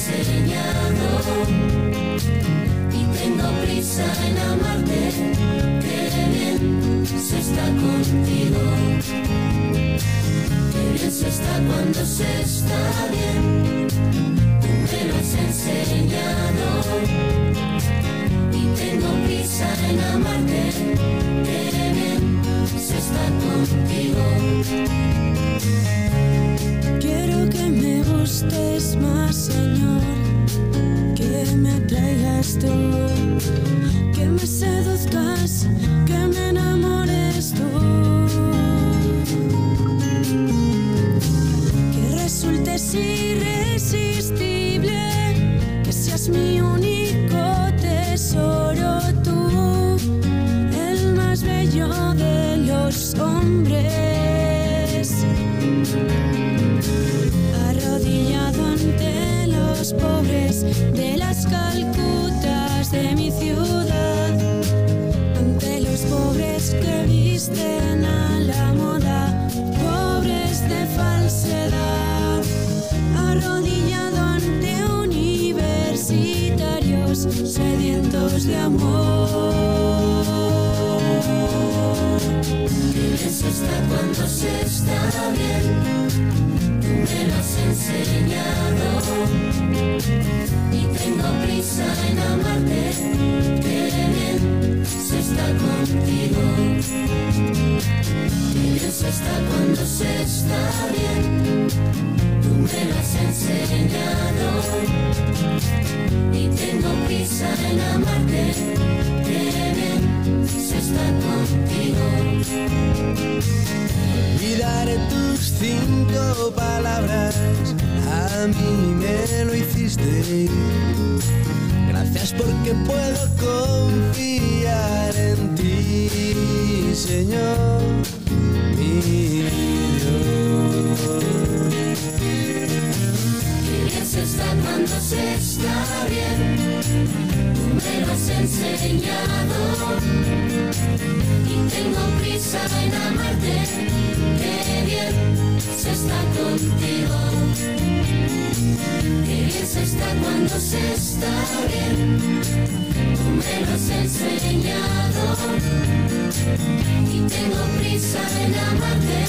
enseñado. Y tengo prisa en amarte. Qué bien se está contigo. Qué bien se está cuando se está bien. Tú me lo has enseñado. Y tengo prisa en amarte. Qué bien se está contigo. Quiero que gustes más, Señor, que me atraigas tú, que me seduzcas, de las calcutas de mi ciudad, ante los pobres que visten a la moda, pobres de falsedad, arrodillado ante universitarios sedientos de amor. Eso está cuando se está bien. Tú me lo has enseñado. Y tengo prisa en amarte. Qué bien se está contigo. Qué bien se está cuando se está bien. Tú me lo has enseñado. Y tengo prisa en amarte. Qué bien se está contigo. y daré tus cinco palabras. A mí me lo hiciste. Gracias porque puedo confiar en ti, Señor, mi Dios. Bien se está cuando se está bien. Tú me lo has enseñado. Y tengo prisa en amarte. Qué bien se está contigo. se está cuando se está bien. Tú me lo has enseñado y tengo prisa en amarte.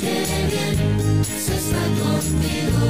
Qué bien se está contigo.